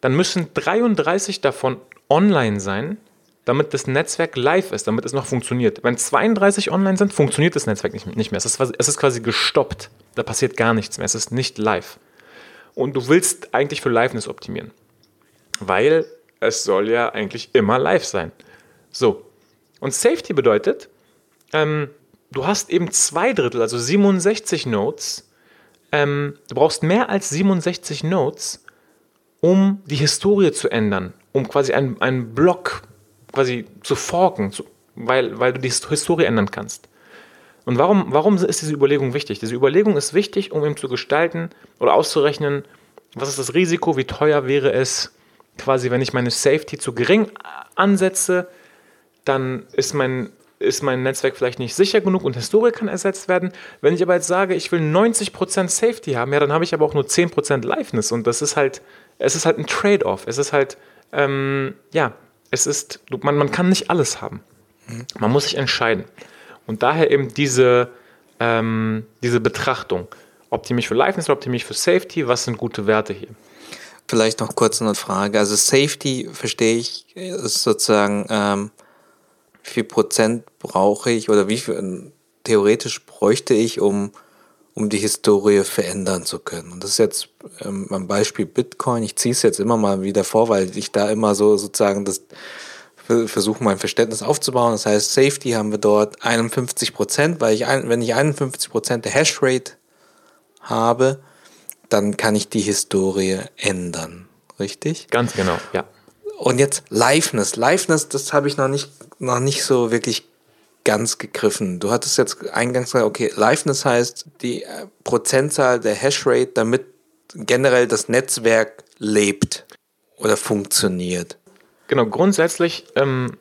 dann müssen 33 davon online sein, damit das Netzwerk live ist, damit es noch funktioniert. Wenn 32 online sind, funktioniert das Netzwerk nicht, mehr. Es ist, es ist quasi gestoppt. Da passiert gar nichts mehr. Es ist nicht live. Und du willst eigentlich für Liveness optimieren. Weil es soll ja eigentlich immer live sein. So. Und Safety bedeutet, ähm, du hast eben zwei Drittel, also 67 Nodes. Ähm, du brauchst mehr als 67 Nodes, um die Historie zu ändern, um quasi einen, einen Block quasi zu forken, zu, weil, weil du die Historie ändern kannst. Und warum, warum ist diese Überlegung wichtig? Diese Überlegung ist wichtig, um eben zu gestalten oder auszurechnen, was ist das Risiko, wie teuer wäre es, quasi, wenn ich meine Safety zu gering ansetze, dann ist mein, ist mein Netzwerk vielleicht nicht sicher genug und Historie kann ersetzt werden. Wenn ich aber jetzt sage, ich will 90% Safety haben, ja, dann habe ich aber auch nur 10% Liveness und das ist halt, es ist halt ein Trade-off. Es ist halt, ähm, ja, es ist, man, man kann nicht alles haben. Man muss sich entscheiden. Und daher eben diese, ähm, diese Betrachtung. Optimiere ich für Liveness oder optimiere ich für Safety? Was sind gute Werte hier? Vielleicht noch kurz eine Frage. Also Safety, verstehe ich, ist sozusagen, ähm, wie viel Prozent brauche ich oder wie viel theoretisch bräuchte ich, um um die Historie verändern zu können. Und das ist jetzt ähm, am Beispiel Bitcoin. Ich ziehe es jetzt immer mal wieder vor, weil ich da immer so sozusagen das versuche mein Verständnis aufzubauen. Das heißt, Safety haben wir dort 51 Prozent, weil ich ein, wenn ich 51 Prozent der Hashrate habe, dann kann ich die Historie ändern. Richtig? Ganz genau, ja. Und jetzt Liveness. Liveness, das habe ich noch nicht, noch nicht so wirklich ganz gegriffen. Du hattest jetzt eingangs gesagt, okay, Liveness heißt die äh, Prozentzahl der Hashrate, damit generell das Netzwerk lebt oder funktioniert. Genau, grundsätzlich, ähm,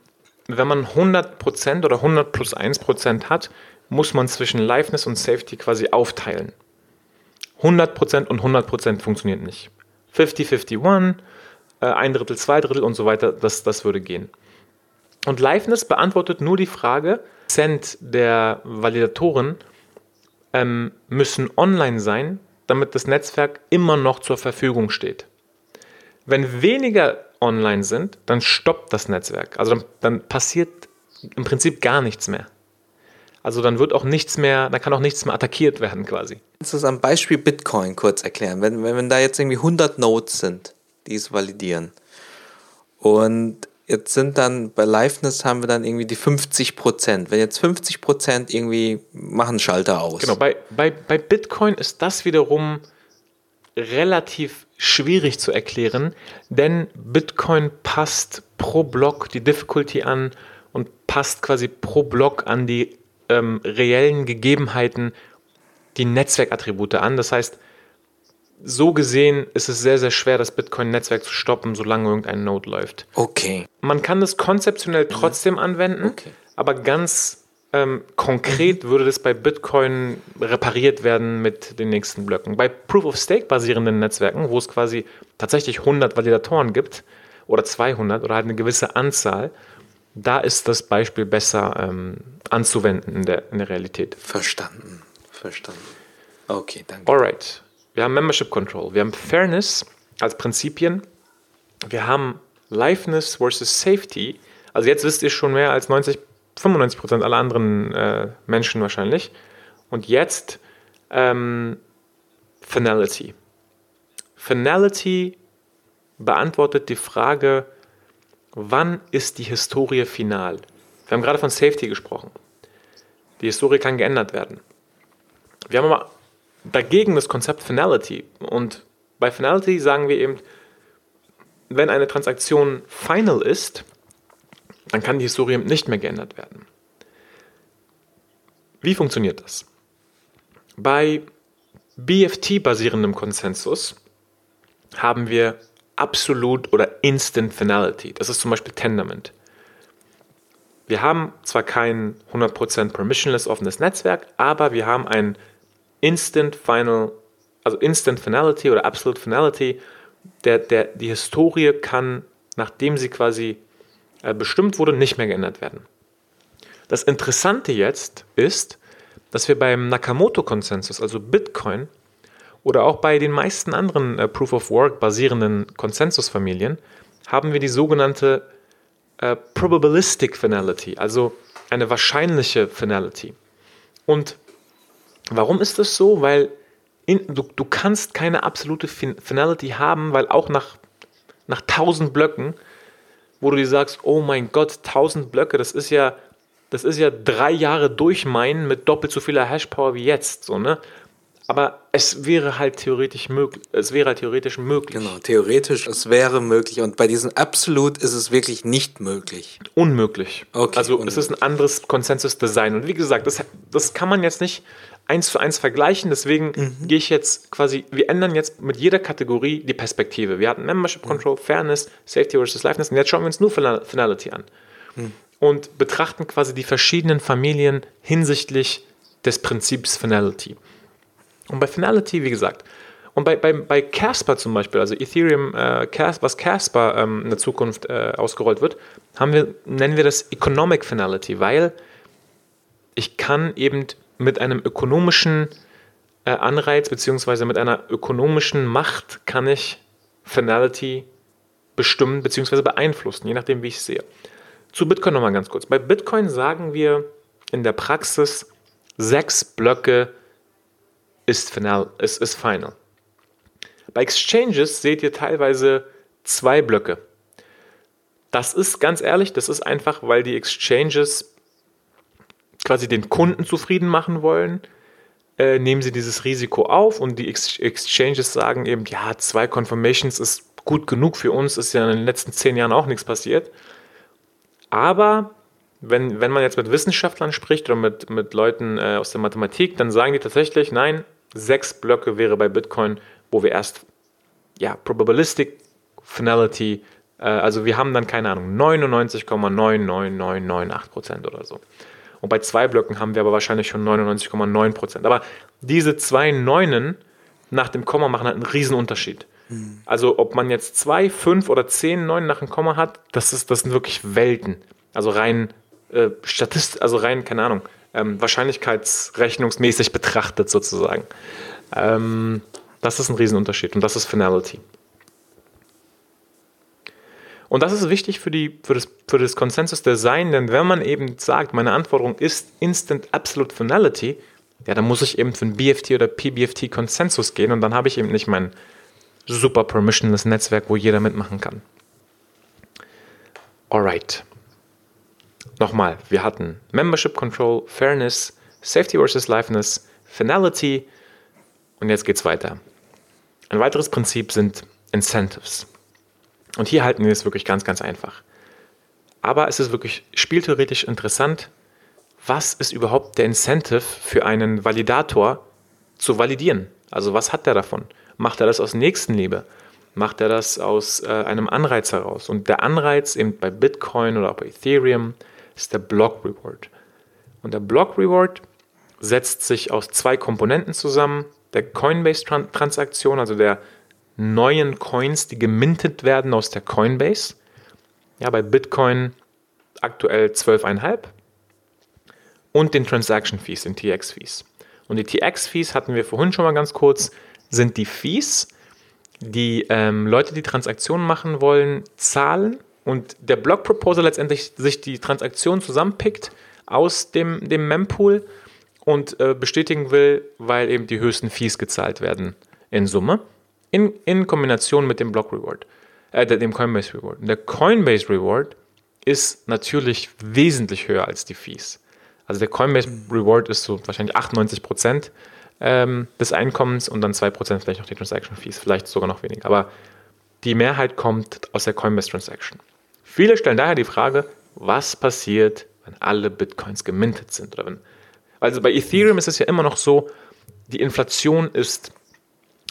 wenn man 100% oder 100 plus 1% hat, muss man zwischen Liveness und Safety quasi aufteilen. 100% und 100% funktioniert nicht. 50-51, äh, ein Drittel, zwei Drittel und so weiter, das, das würde gehen. Und Liveness beantwortet nur die Frage, Cent der Validatoren ähm, müssen online sein, damit das Netzwerk immer noch zur Verfügung steht. Wenn weniger online sind, dann stoppt das Netzwerk. Also dann, dann passiert im Prinzip gar nichts mehr. Also dann wird auch nichts mehr, dann kann auch nichts mehr attackiert werden quasi. Kannst du das am Beispiel Bitcoin kurz erklären? Wenn, wenn, wenn da jetzt irgendwie 100 Nodes sind, die es validieren und jetzt sind dann bei Liveness haben wir dann irgendwie die 50 Prozent. Wenn jetzt 50 Prozent irgendwie machen Schalter aus. Genau, bei, bei, bei Bitcoin ist das wiederum relativ schwierig zu erklären, denn Bitcoin passt pro Block die Difficulty an und passt quasi pro Block an die ähm, reellen Gegebenheiten die Netzwerkattribute an. Das heißt, so gesehen ist es sehr, sehr schwer, das Bitcoin-Netzwerk zu stoppen, solange irgendein Node läuft. Okay. Man kann das konzeptionell trotzdem anwenden, okay. aber ganz ähm, konkret mhm. würde das bei Bitcoin repariert werden mit den nächsten Blöcken. Bei Proof-of-Stake basierenden Netzwerken, wo es quasi tatsächlich 100 Validatoren gibt oder 200 oder halt eine gewisse Anzahl, da ist das Beispiel besser ähm, anzuwenden in der, in der Realität. Verstanden. Verstanden. Okay, danke. Alright. Wir haben Membership Control. Wir haben Fairness als Prinzipien. Wir haben Liveness versus Safety. Also jetzt wisst ihr schon mehr als 90, 95 Prozent aller anderen äh, Menschen wahrscheinlich. Und jetzt ähm, Finality. Finality beantwortet die Frage, wann ist die Historie final? Wir haben gerade von Safety gesprochen. Die Historie kann geändert werden. Wir haben aber dagegen das Konzept Finality. Und bei Finality sagen wir eben, wenn eine Transaktion final ist, dann kann die Historie nicht mehr geändert werden. Wie funktioniert das? Bei BFT-basierendem Konsensus haben wir Absolute oder Instant Finality. Das ist zum Beispiel Tendermint. Wir haben zwar kein 100% permissionless offenes Netzwerk, aber wir haben ein Instant Final, also Instant Finality oder Absolute Finality. Der, der, die Historie kann, nachdem sie quasi äh, bestimmt wurde, nicht mehr geändert werden. Das Interessante jetzt ist, dass wir beim Nakamoto-Konsensus, also Bitcoin, oder auch bei den meisten anderen äh, Proof of Work basierenden Konsensusfamilien, haben wir die sogenannte äh, Probabilistic Finality, also eine wahrscheinliche Finality. Und warum ist das so? Weil in, du, du kannst keine absolute fin Finality haben, weil auch nach, nach 1000 Blöcken, wo du dir sagst, oh mein Gott, 1000 Blöcke, das ist ja, das ist ja drei Jahre durchmeinen mit doppelt so vieler Hashpower wie jetzt, so, ne? Aber es wäre halt theoretisch möglich. Es wäre halt theoretisch möglich. Genau, theoretisch, es wäre möglich. Und bei diesem Absolut ist es wirklich nicht möglich. Unmöglich. Okay, also unmöglich. es ist ein anderes Konsensus-Design. Und wie gesagt, das, das kann man jetzt nicht eins zu eins vergleichen. Deswegen mhm. gehe ich jetzt quasi, wir ändern jetzt mit jeder Kategorie die Perspektive. Wir hatten Membership mhm. Control. Fairness, Safety versus Liveness und jetzt schauen wir uns nur Finality an. Mhm. Und betrachten quasi die verschiedenen Familien hinsichtlich des Prinzips Finality. Und bei Finality, wie gesagt, und bei, bei, bei Casper zum Beispiel, also Ethereum, äh, Cas was Casper ähm, in der Zukunft äh, ausgerollt wird, haben wir, nennen wir das Economic Finality, weil ich kann eben mit einem ökonomischen äh, Anreiz beziehungsweise mit einer ökonomischen Macht kann ich Finality bestimmen beziehungsweise beeinflussen, je nachdem, wie ich es sehe. Zu Bitcoin nochmal ganz kurz. Bei Bitcoin sagen wir in der Praxis sechs Blöcke ist final. Ist, ist final. Bei Exchanges seht ihr teilweise zwei Blöcke. Das ist ganz ehrlich, das ist einfach, weil die Exchanges quasi den Kunden zufrieden machen wollen. Äh, nehmen sie dieses Risiko auf und die Ex Exchanges sagen eben, ja, zwei Confirmations ist gut genug für uns, ist ja in den letzten zehn Jahren auch nichts passiert. Aber wenn, wenn man jetzt mit Wissenschaftlern spricht oder mit, mit Leuten äh, aus der Mathematik, dann sagen die tatsächlich, nein, sechs Blöcke wäre bei Bitcoin, wo wir erst ja, Probabilistic Finality, äh, also wir haben dann keine Ahnung, 99,99998% oder so. Und bei zwei Blöcken haben wir aber wahrscheinlich schon 99,9%. Aber diese zwei Neunen nach dem Komma machen halt einen riesen Unterschied. Mhm. Also ob man jetzt zwei, fünf oder zehn Neunen nach dem Komma hat, das, ist, das sind wirklich Welten. Also rein äh, Statist, also rein, keine Ahnung, ähm, wahrscheinlichkeitsrechnungsmäßig betrachtet sozusagen. Ähm, das ist ein Riesenunterschied und das ist Finality. Und das ist wichtig für, die, für das, für das Consensus-Design, denn wenn man eben sagt, meine Anforderung ist Instant Absolute Finality, ja, dann muss ich eben für ein BFT oder PBFT Konsensus gehen und dann habe ich eben nicht mein super permissionless Netzwerk, wo jeder mitmachen kann. Alright. Nochmal, wir hatten Membership Control, Fairness, Safety versus Liveness, Finality und jetzt geht's weiter. Ein weiteres Prinzip sind Incentives. Und hier halten wir es wirklich ganz, ganz einfach. Aber es ist wirklich spieltheoretisch interessant, was ist überhaupt der Incentive für einen Validator zu validieren? Also was hat der davon? Macht er das aus Nächstenliebe? Macht er das aus äh, einem Anreiz heraus? Und der Anreiz eben bei Bitcoin oder auch bei Ethereum ist der Block Reward. Und der Block Reward setzt sich aus zwei Komponenten zusammen. Der Coinbase-Transaktion, also der neuen Coins, die gemintet werden aus der Coinbase. Ja, bei Bitcoin aktuell 12,5 und den Transaction Fees, den TX Fees. Und die TX Fees hatten wir vorhin schon mal ganz kurz, sind die Fees, die ähm, Leute, die Transaktionen machen wollen, zahlen und der Block Proposer letztendlich sich die Transaktion zusammenpickt aus dem, dem Mempool und äh, bestätigen will, weil eben die höchsten Fees gezahlt werden in Summe, in, in Kombination mit dem Block Reward, äh, dem Coinbase Reward. Und der Coinbase Reward ist natürlich wesentlich höher als die Fees. Also der Coinbase Reward ist so wahrscheinlich 98 Prozent ähm, des Einkommens und dann 2% vielleicht noch die Transaction Fees, vielleicht sogar noch weniger. Aber die Mehrheit kommt aus der Coinbase Transaction. Viele stellen daher die Frage, was passiert, wenn alle Bitcoins gemintet sind? Oder wenn, also bei Ethereum ist es ja immer noch so, die Inflation ist,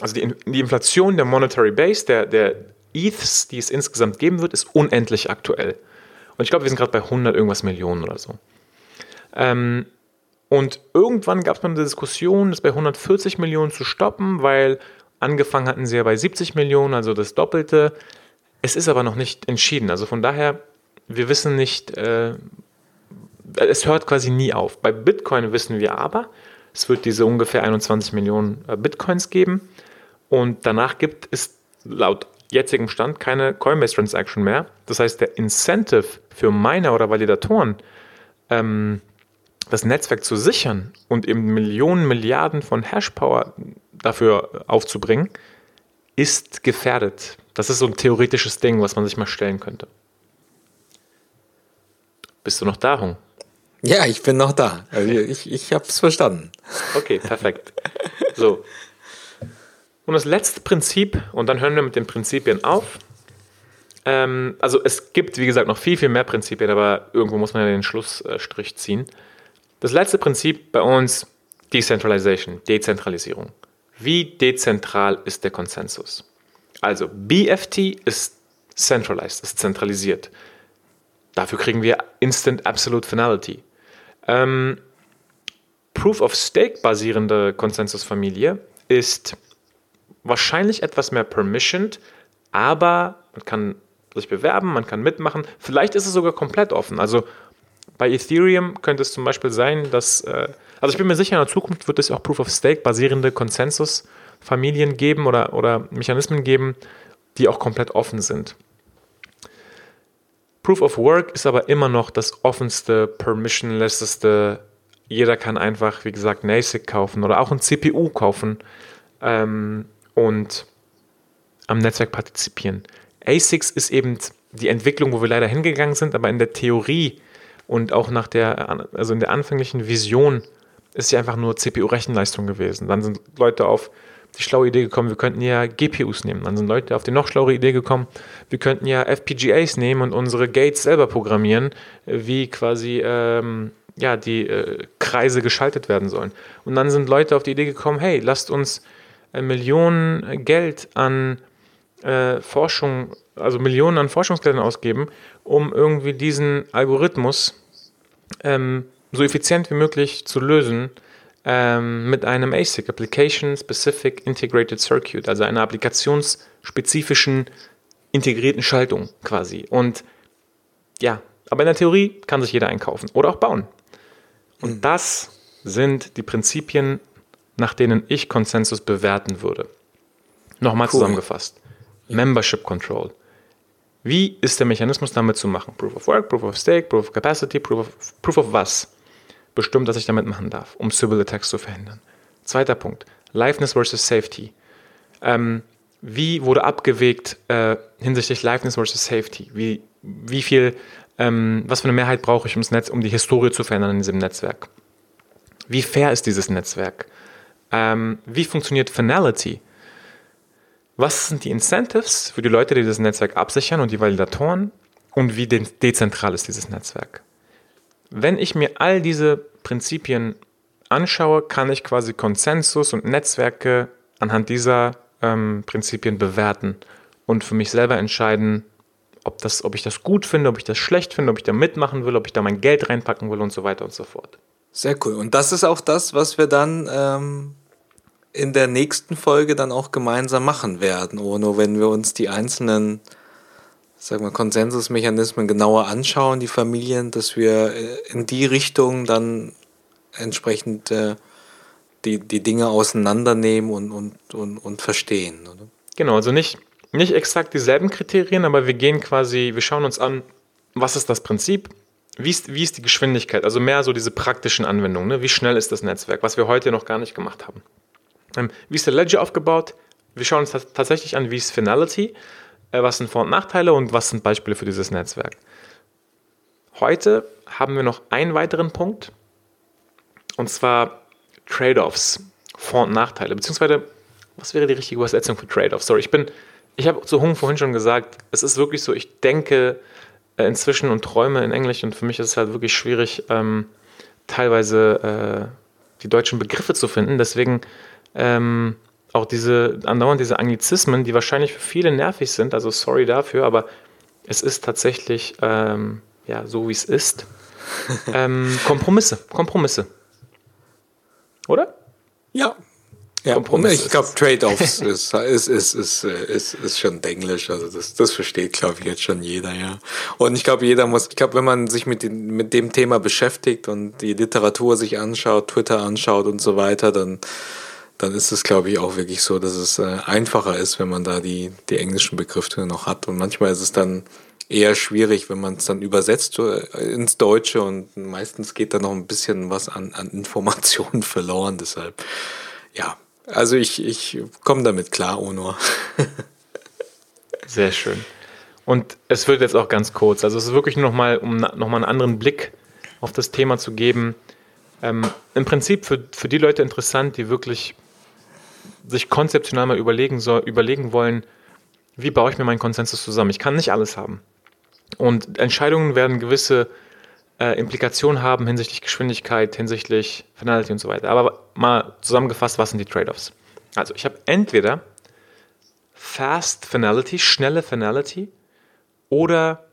also die, die Inflation der Monetary Base, der, der ETHs, die es insgesamt geben wird, ist unendlich aktuell. Und ich glaube, wir sind gerade bei 100 irgendwas Millionen oder so. Ähm, und irgendwann gab es mal eine Diskussion, das bei 140 Millionen zu stoppen, weil angefangen hatten sie ja bei 70 Millionen, also das Doppelte. Es ist aber noch nicht entschieden. Also von daher, wir wissen nicht, äh, es hört quasi nie auf. Bei Bitcoin wissen wir aber, es wird diese ungefähr 21 Millionen äh, Bitcoins geben und danach gibt es laut jetzigem Stand keine Coinbase-Transaction mehr. Das heißt, der Incentive für Miner oder Validatoren, ähm, das Netzwerk zu sichern und eben Millionen, Milliarden von Hashpower dafür aufzubringen, ist gefährdet. Das ist so ein theoretisches Ding, was man sich mal stellen könnte. Bist du noch da, Hung? Ja, ich bin noch da. Also ich, ich habe es verstanden. Okay, perfekt. So. Und das letzte Prinzip, und dann hören wir mit den Prinzipien auf. Ähm, also es gibt, wie gesagt, noch viel, viel mehr Prinzipien, aber irgendwo muss man ja den Schlussstrich ziehen. Das letzte Prinzip bei uns, Decentralization, Dezentralisierung. Wie dezentral ist der Konsensus? Also BFT ist centralized, ist zentralisiert. Dafür kriegen wir Instant Absolute Finality. Ähm, Proof of Stake basierende Konsensusfamilie ist wahrscheinlich etwas mehr permissioned, aber man kann sich bewerben, man kann mitmachen. Vielleicht ist es sogar komplett offen. Also bei Ethereum könnte es zum Beispiel sein, dass, äh, also ich bin mir sicher, in der Zukunft wird es auch Proof of Stake basierende Konsensusfamilien geben oder, oder Mechanismen geben, die auch komplett offen sind. Proof of Work ist aber immer noch das offenste, permissionlesseste. Jeder kann einfach, wie gesagt, ein ASIC kaufen oder auch ein CPU kaufen ähm, und am Netzwerk partizipieren. ASICs ist eben die Entwicklung, wo wir leider hingegangen sind, aber in der Theorie und auch nach der, also in der anfänglichen Vision ist sie einfach nur CPU-Rechenleistung gewesen. Dann sind Leute auf die schlaue Idee gekommen, wir könnten ja GPUs nehmen. Dann sind Leute auf die noch schlauere Idee gekommen, wir könnten ja FPGAs nehmen und unsere Gates selber programmieren, wie quasi ähm, ja, die äh, Kreise geschaltet werden sollen. Und dann sind Leute auf die Idee gekommen, hey, lasst uns Millionen Geld an äh, Forschung, also Millionen an Forschungsgeldern ausgeben, um irgendwie diesen Algorithmus ähm, so effizient wie möglich zu lösen ähm, mit einem ASIC, Application Specific Integrated Circuit, also einer applikationsspezifischen integrierten Schaltung quasi. Und ja, aber in der Theorie kann sich jeder einkaufen oder auch bauen. Und mhm. das sind die Prinzipien, nach denen ich Konsensus bewerten würde. Nochmal cool. zusammengefasst. Membership Control. Wie ist der Mechanismus damit zu machen? Proof of Work, Proof of Stake, Proof of Capacity, Proof of, Proof of was? Bestimmt, dass ich damit machen darf, um Civil Attacks zu verhindern. Zweiter Punkt. Liveness versus Safety. Ähm, wie wurde abgewegt äh, hinsichtlich Liveness versus Safety? Wie, wie viel, ähm, was für eine Mehrheit brauche ich, um, das Netz, um die Historie zu verändern in diesem Netzwerk? Wie fair ist dieses Netzwerk? Ähm, wie funktioniert Finality? was sind die Incentives für die Leute, die das Netzwerk absichern und die Validatoren und wie de dezentral ist dieses Netzwerk. Wenn ich mir all diese Prinzipien anschaue, kann ich quasi Konsensus und Netzwerke anhand dieser ähm, Prinzipien bewerten und für mich selber entscheiden, ob, das, ob ich das gut finde, ob ich das schlecht finde, ob ich da mitmachen will, ob ich da mein Geld reinpacken will und so weiter und so fort. Sehr cool. Und das ist auch das, was wir dann ähm, in der nächsten Folge dann auch gemeinsam machen werden, Ono, wenn wir uns die einzelnen sag mal, Konsensusmechanismen genauer anschauen, die Familien, dass wir äh, in die Richtung dann entsprechend äh, die, die Dinge auseinandernehmen und, und, und, und verstehen. Oder? Genau, also nicht, nicht exakt dieselben Kriterien, aber wir gehen quasi, wir schauen uns an, was ist das Prinzip, wie ist, wie ist die Geschwindigkeit, also mehr so diese praktischen Anwendungen, ne? wie schnell ist das Netzwerk, was wir heute noch gar nicht gemacht haben. Ähm, wie ist der Ledger aufgebaut? Wir schauen uns tatsächlich an, wie ist Finality, äh, was sind Vor- und Nachteile und was sind Beispiele für dieses Netzwerk. Heute haben wir noch einen weiteren Punkt, und zwar Trade-offs, Vor- und Nachteile, beziehungsweise was wäre die richtige Übersetzung für Trade-offs? Sorry, ich bin, ich habe zu Hung vorhin schon gesagt, es ist wirklich so, ich denke äh, inzwischen und träume in Englisch und für mich ist es halt wirklich schwierig, ähm, teilweise äh, die deutschen Begriffe zu finden. Deswegen ähm, auch diese, andauernd diese Anglizismen, die wahrscheinlich für viele nervig sind, also sorry dafür, aber es ist tatsächlich ähm, ja, so, wie es ist. ähm, Kompromisse, Kompromisse. Oder? Ja. Ja, ich glaube, Trade-offs ist, ist, ist, ist, ist, ist schon Englisch. Also das, das versteht, glaube ich, jetzt schon jeder, ja. Und ich glaube, jeder muss, ich glaube, wenn man sich mit, den, mit dem Thema beschäftigt und die Literatur sich anschaut, Twitter anschaut und so weiter, dann, dann ist es, glaube ich, auch wirklich so, dass es äh, einfacher ist, wenn man da die, die englischen Begriffe noch hat. Und manchmal ist es dann eher schwierig, wenn man es dann übersetzt äh, ins Deutsche und meistens geht da noch ein bisschen was an, an Informationen verloren. Deshalb, ja, also ich, ich komme damit klar, Onur. Sehr schön. Und es wird jetzt auch ganz kurz. Also es ist wirklich nur nochmal, um nochmal einen anderen Blick auf das Thema zu geben. Ähm, Im Prinzip für, für die Leute interessant, die wirklich sich konzeptionell mal überlegen, soll, überlegen wollen, wie baue ich mir meinen Konsensus zusammen. Ich kann nicht alles haben. Und Entscheidungen werden gewisse äh, Implikationen haben hinsichtlich Geschwindigkeit, hinsichtlich Finality und so weiter. Aber mal zusammengefasst, was sind die Trade-offs? Also ich habe entweder Fast Finality, schnelle Finality oder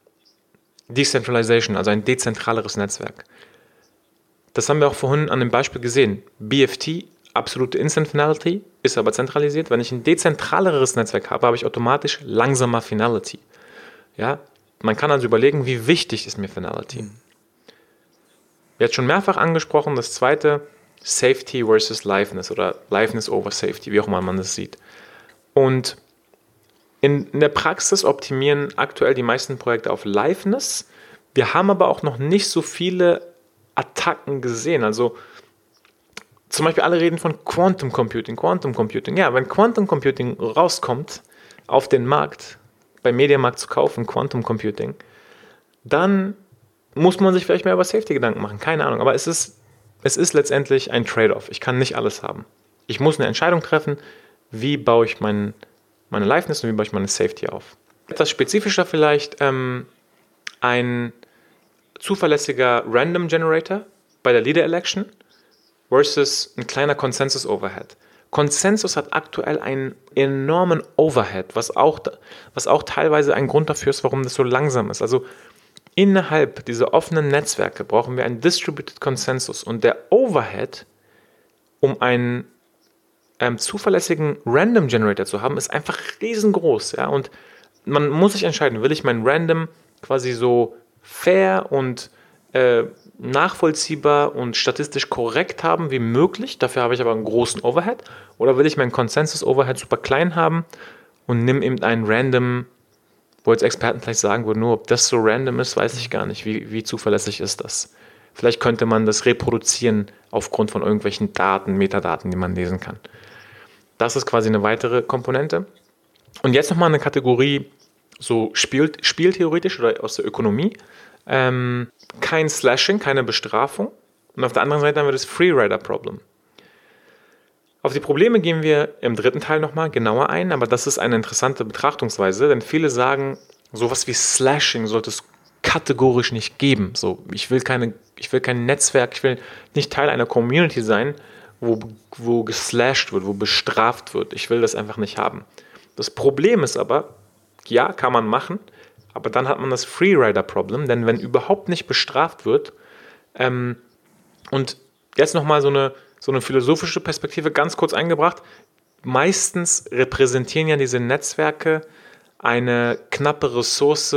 Decentralization, also ein dezentraleres Netzwerk. Das haben wir auch vorhin an dem Beispiel gesehen. BFT, absolute Instant Finality, ist aber zentralisiert. Wenn ich ein dezentraleres Netzwerk habe, habe ich automatisch langsamer Finality. Ja, man kann also überlegen, wie wichtig ist mir Finality. Mhm. Jetzt schon mehrfach angesprochen, das zweite, Safety versus Liveness oder Liveness over Safety, wie auch immer man das sieht. Und in, in der Praxis optimieren aktuell die meisten Projekte auf Liveness. Wir haben aber auch noch nicht so viele Attacken gesehen. Also zum Beispiel alle reden von Quantum Computing, Quantum Computing. Ja, wenn Quantum Computing rauskommt auf den Markt, bei Mediamarkt zu kaufen, Quantum Computing, dann muss man sich vielleicht mehr über Safety Gedanken machen. Keine Ahnung. Aber es ist, es ist letztendlich ein Trade-off. Ich kann nicht alles haben. Ich muss eine Entscheidung treffen, wie baue ich mein, meine Liveness und wie baue ich meine Safety auf. Etwas spezifischer vielleicht ähm, ein zuverlässiger Random Generator bei der Leader Election versus ein kleiner Consensus Overhead. Consensus hat aktuell einen enormen Overhead, was auch, was auch teilweise ein Grund dafür ist, warum das so langsam ist. Also innerhalb dieser offenen Netzwerke brauchen wir einen Distributed Consensus und der Overhead, um einen ähm, zuverlässigen Random Generator zu haben, ist einfach riesengroß. Ja? Und man muss sich entscheiden, will ich mein Random quasi so fair und äh, nachvollziehbar und statistisch korrekt haben wie möglich. Dafür habe ich aber einen großen Overhead. Oder will ich meinen Consensus-Overhead super klein haben und nimm eben einen random, wo jetzt Experten vielleicht sagen würden, nur ob das so random ist, weiß ich gar nicht. Wie, wie zuverlässig ist das? Vielleicht könnte man das reproduzieren aufgrund von irgendwelchen Daten, Metadaten, die man lesen kann. Das ist quasi eine weitere Komponente. Und jetzt nochmal eine Kategorie, so spielt, spieltheoretisch oder aus der Ökonomie. Ähm, kein Slashing, keine Bestrafung. Und auf der anderen Seite haben wir das Freerider-Problem. Auf die Probleme gehen wir im dritten Teil nochmal genauer ein, aber das ist eine interessante Betrachtungsweise, denn viele sagen, sowas wie Slashing sollte es kategorisch nicht geben. So, ich will keine, ich will kein Netzwerk, ich will nicht Teil einer Community sein, wo, wo geslashed wird, wo bestraft wird. Ich will das einfach nicht haben. Das Problem ist aber, ja, kann man machen, aber dann hat man das Freerider-Problem, denn wenn überhaupt nicht bestraft wird, ähm, und jetzt nochmal so eine, so eine philosophische Perspektive ganz kurz eingebracht, meistens repräsentieren ja diese Netzwerke eine knappe Ressource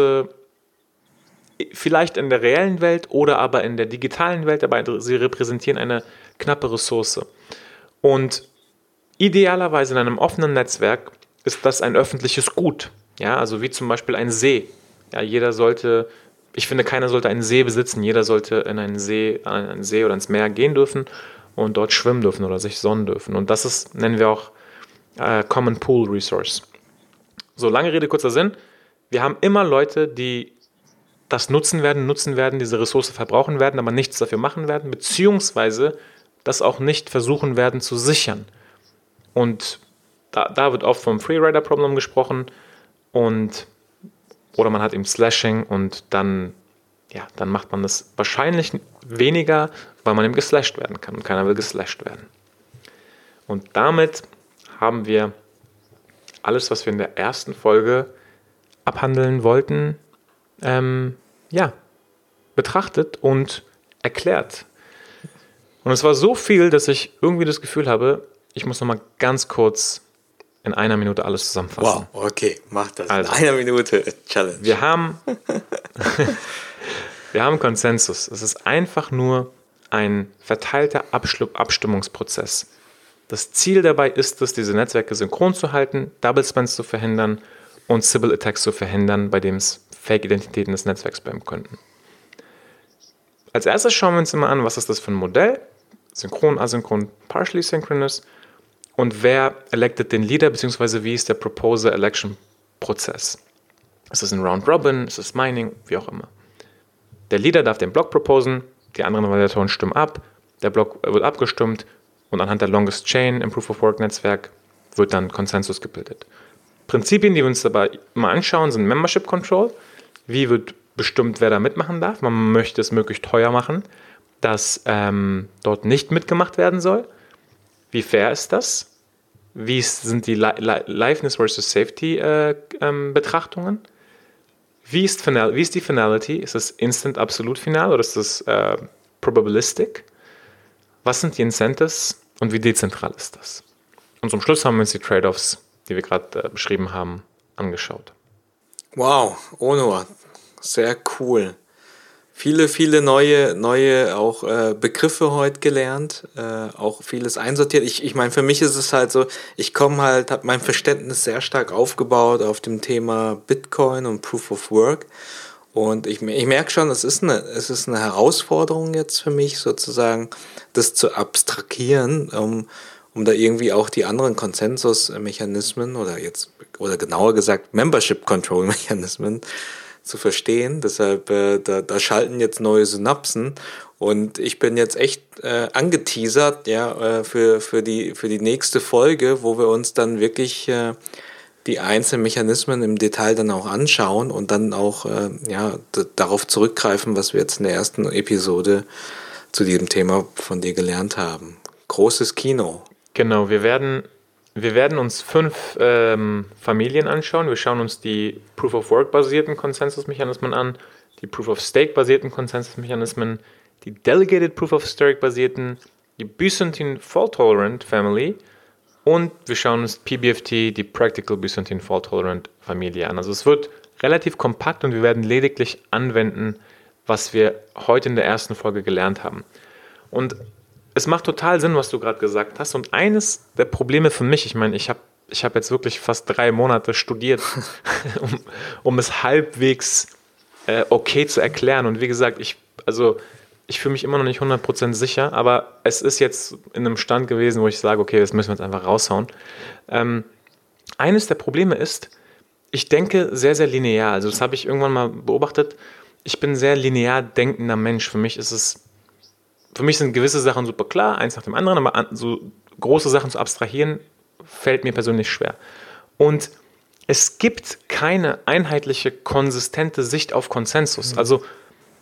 vielleicht in der reellen Welt oder aber in der digitalen Welt, aber sie repräsentieren eine knappe Ressource. Und idealerweise in einem offenen Netzwerk ist das ein öffentliches Gut. Ja, also wie zum Beispiel ein See. Ja, jeder sollte, ich finde, keiner sollte einen See besitzen. Jeder sollte in einen See, an einen See oder ins Meer gehen dürfen und dort schwimmen dürfen oder sich sonnen dürfen. Und das ist, nennen wir auch äh, Common Pool Resource. So, lange Rede, kurzer Sinn. Wir haben immer Leute, die das nutzen werden, nutzen werden, diese Ressource verbrauchen werden, aber nichts dafür machen werden, beziehungsweise das auch nicht versuchen werden zu sichern. Und da, da wird oft vom Freerider-Problem gesprochen und oder man hat eben Slashing und dann, ja, dann macht man das wahrscheinlich weniger, weil man eben geslashed werden kann und keiner will geslashed werden. Und damit haben wir alles, was wir in der ersten Folge abhandeln wollten, ähm, ja, betrachtet und erklärt. Und es war so viel, dass ich irgendwie das Gefühl habe, ich muss noch mal ganz kurz in einer Minute alles zusammenfassen. Wow, okay, mach das. Also, in einer Minute Challenge. Wir haben, wir haben Konsensus. Es ist einfach nur ein verteilter Abstimmungsprozess. Das Ziel dabei ist es, diese Netzwerke synchron zu halten, Double Spans zu verhindern und Sybil Attacks zu verhindern, bei dem es Fake-Identitäten des Netzwerks spammen könnten. Als erstes schauen wir uns immer an, was ist das für ein Modell? Synchron, asynchron, partially synchronous. Und wer elected den Leader, beziehungsweise wie ist der Proposer-Election-Prozess? Ist es ein Round Robin? Ist es Mining? Wie auch immer. Der Leader darf den Block proposen, die anderen Validatoren stimmen ab, der Block wird abgestimmt und anhand der Longest Chain im Proof of Work Netzwerk wird dann Konsensus gebildet. Prinzipien, die wir uns dabei mal anschauen, sind Membership Control. Wie wird bestimmt, wer da mitmachen darf? Man möchte es möglichst teuer machen, dass ähm, dort nicht mitgemacht werden soll. Wie fair ist das? Wie sind die Li Li Liveness versus Safety äh, ähm, Betrachtungen? Wie ist, Final wie ist die Finality? Ist es Instant Absolut Final oder ist es äh, Probabilistic? Was sind die Incentives und wie dezentral ist das? Und zum Schluss haben wir uns die Trade-offs, die wir gerade äh, beschrieben haben, angeschaut. Wow, Ono, sehr cool. Viele, viele neue, neue auch äh, Begriffe heute gelernt, äh, auch vieles einsortiert. Ich, ich meine, für mich ist es halt so, ich komme halt, habe mein Verständnis sehr stark aufgebaut auf dem Thema Bitcoin und Proof of Work. Und ich, ich merke schon, es ist, eine, es ist eine Herausforderung jetzt für mich, sozusagen, das zu abstrahieren, um, um da irgendwie auch die anderen Konsensusmechanismen oder jetzt, oder genauer gesagt, Membership Control Mechanismen zu verstehen. Deshalb, äh, da, da schalten jetzt neue Synapsen und ich bin jetzt echt äh, angeteasert, ja, äh, für, für, die, für die nächste Folge, wo wir uns dann wirklich äh, die einzelnen Mechanismen im Detail dann auch anschauen und dann auch äh, ja, darauf zurückgreifen, was wir jetzt in der ersten Episode zu diesem Thema von dir gelernt haben. Großes Kino. Genau, wir werden wir werden uns fünf ähm, Familien anschauen. Wir schauen uns die Proof of Work basierten Konsensusmechanismen an, die Proof of Stake basierten Konsensusmechanismen, die Delegated Proof of Stake basierten, die Byzantine Fault Tolerant Family und wir schauen uns PBFT, die Practical Byzantine Fault Tolerant Familie an. Also es wird relativ kompakt und wir werden lediglich anwenden, was wir heute in der ersten Folge gelernt haben. Und es macht total Sinn, was du gerade gesagt hast. Und eines der Probleme für mich, ich meine, ich habe ich hab jetzt wirklich fast drei Monate studiert, um, um es halbwegs äh, okay zu erklären. Und wie gesagt, ich, also, ich fühle mich immer noch nicht 100% sicher, aber es ist jetzt in einem Stand gewesen, wo ich sage, okay, das müssen wir jetzt einfach raushauen. Ähm, eines der Probleme ist, ich denke sehr, sehr linear. Also das habe ich irgendwann mal beobachtet. Ich bin ein sehr linear denkender Mensch. Für mich ist es für mich sind gewisse Sachen super klar, eins nach dem anderen, aber so große Sachen zu abstrahieren, fällt mir persönlich schwer. Und es gibt keine einheitliche, konsistente Sicht auf Konsensus. Mhm. Also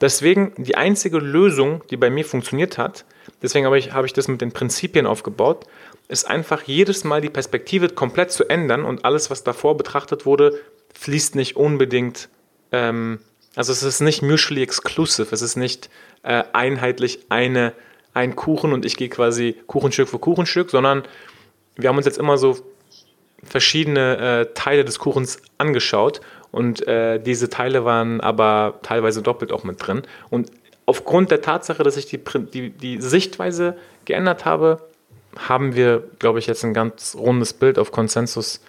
deswegen die einzige Lösung, die bei mir funktioniert hat, deswegen habe ich, habe ich das mit den Prinzipien aufgebaut, ist einfach jedes Mal die Perspektive komplett zu ändern und alles, was davor betrachtet wurde, fließt nicht unbedingt, ähm, also es ist nicht mutually exclusive, es ist nicht äh, einheitlich eine, ein Kuchen und ich gehe quasi Kuchenstück für Kuchenstück, sondern wir haben uns jetzt immer so verschiedene äh, Teile des Kuchens angeschaut und äh, diese Teile waren aber teilweise doppelt auch mit drin. Und aufgrund der Tatsache, dass ich die, die, die Sichtweise geändert habe, haben wir, glaube ich, jetzt ein ganz rundes Bild auf Konsensus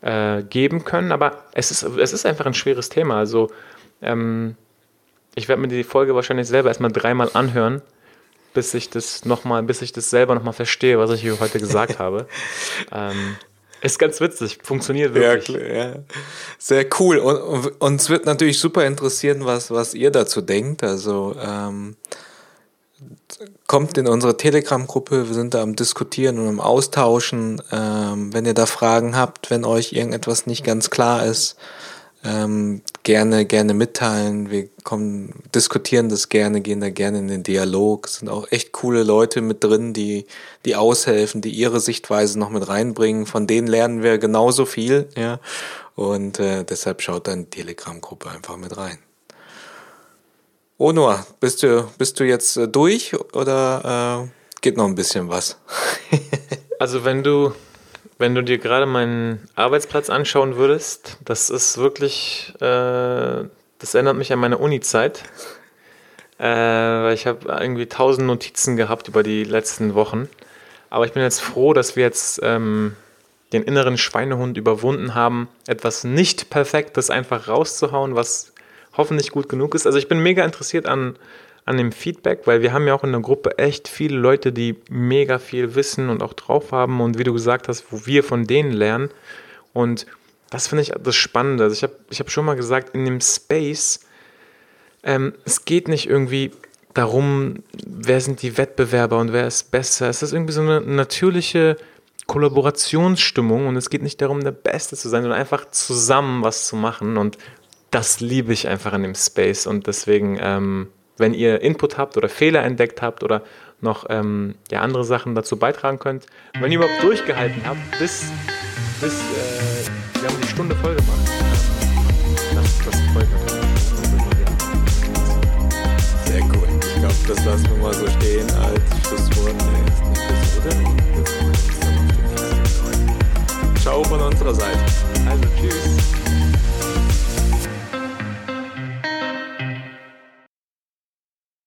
äh, geben können. Aber es ist, es ist einfach ein schweres Thema. Also ähm, ich werde mir die Folge wahrscheinlich selber erstmal dreimal anhören, bis ich das noch mal, bis ich das selber nochmal verstehe, was ich hier heute gesagt habe. Ähm, ist ganz witzig, funktioniert wirklich. Ja, ja. Sehr cool. Und, und, uns wird natürlich super interessieren, was, was ihr dazu denkt. Also ähm, kommt in unsere Telegram-Gruppe, wir sind da am Diskutieren und am Austauschen. Ähm, wenn ihr da Fragen habt, wenn euch irgendetwas nicht ganz klar ist, ähm, gerne, gerne mitteilen. Wir kommen, diskutieren das gerne, gehen da gerne in den Dialog. Es sind auch echt coole Leute mit drin, die, die aushelfen, die ihre Sichtweise noch mit reinbringen. Von denen lernen wir genauso viel, ja. Und äh, deshalb schaut dann die Telegram-Gruppe einfach mit rein. Onur, bist du, bist du jetzt äh, durch oder äh, geht noch ein bisschen was? also wenn du wenn du dir gerade meinen Arbeitsplatz anschauen würdest, das ist wirklich, äh, das erinnert mich an meine Uni-Zeit. Äh, ich habe irgendwie tausend Notizen gehabt über die letzten Wochen. Aber ich bin jetzt froh, dass wir jetzt ähm, den inneren Schweinehund überwunden haben, etwas nicht Perfektes einfach rauszuhauen, was hoffentlich gut genug ist. Also ich bin mega interessiert an an dem Feedback, weil wir haben ja auch in der Gruppe echt viele Leute, die mega viel wissen und auch drauf haben und wie du gesagt hast, wo wir von denen lernen. Und das finde ich das Spannende. Also ich habe ich hab schon mal gesagt, in dem Space, ähm, es geht nicht irgendwie darum, wer sind die Wettbewerber und wer ist besser. Es ist irgendwie so eine natürliche Kollaborationsstimmung und es geht nicht darum, der Beste zu sein, sondern einfach zusammen was zu machen. Und das liebe ich einfach an dem Space und deswegen ähm, wenn ihr Input habt oder Fehler entdeckt habt oder noch ähm, ja, andere Sachen dazu beitragen könnt. Wenn ihr überhaupt durchgehalten habt, bis, bis äh, wir haben die Stunde voll gemacht. Das, das. Sehr gut. Ich glaube, das lassen wir mal so stehen als Schlusswort der ersten Episode. Ciao von unserer Seite. Also tschüss.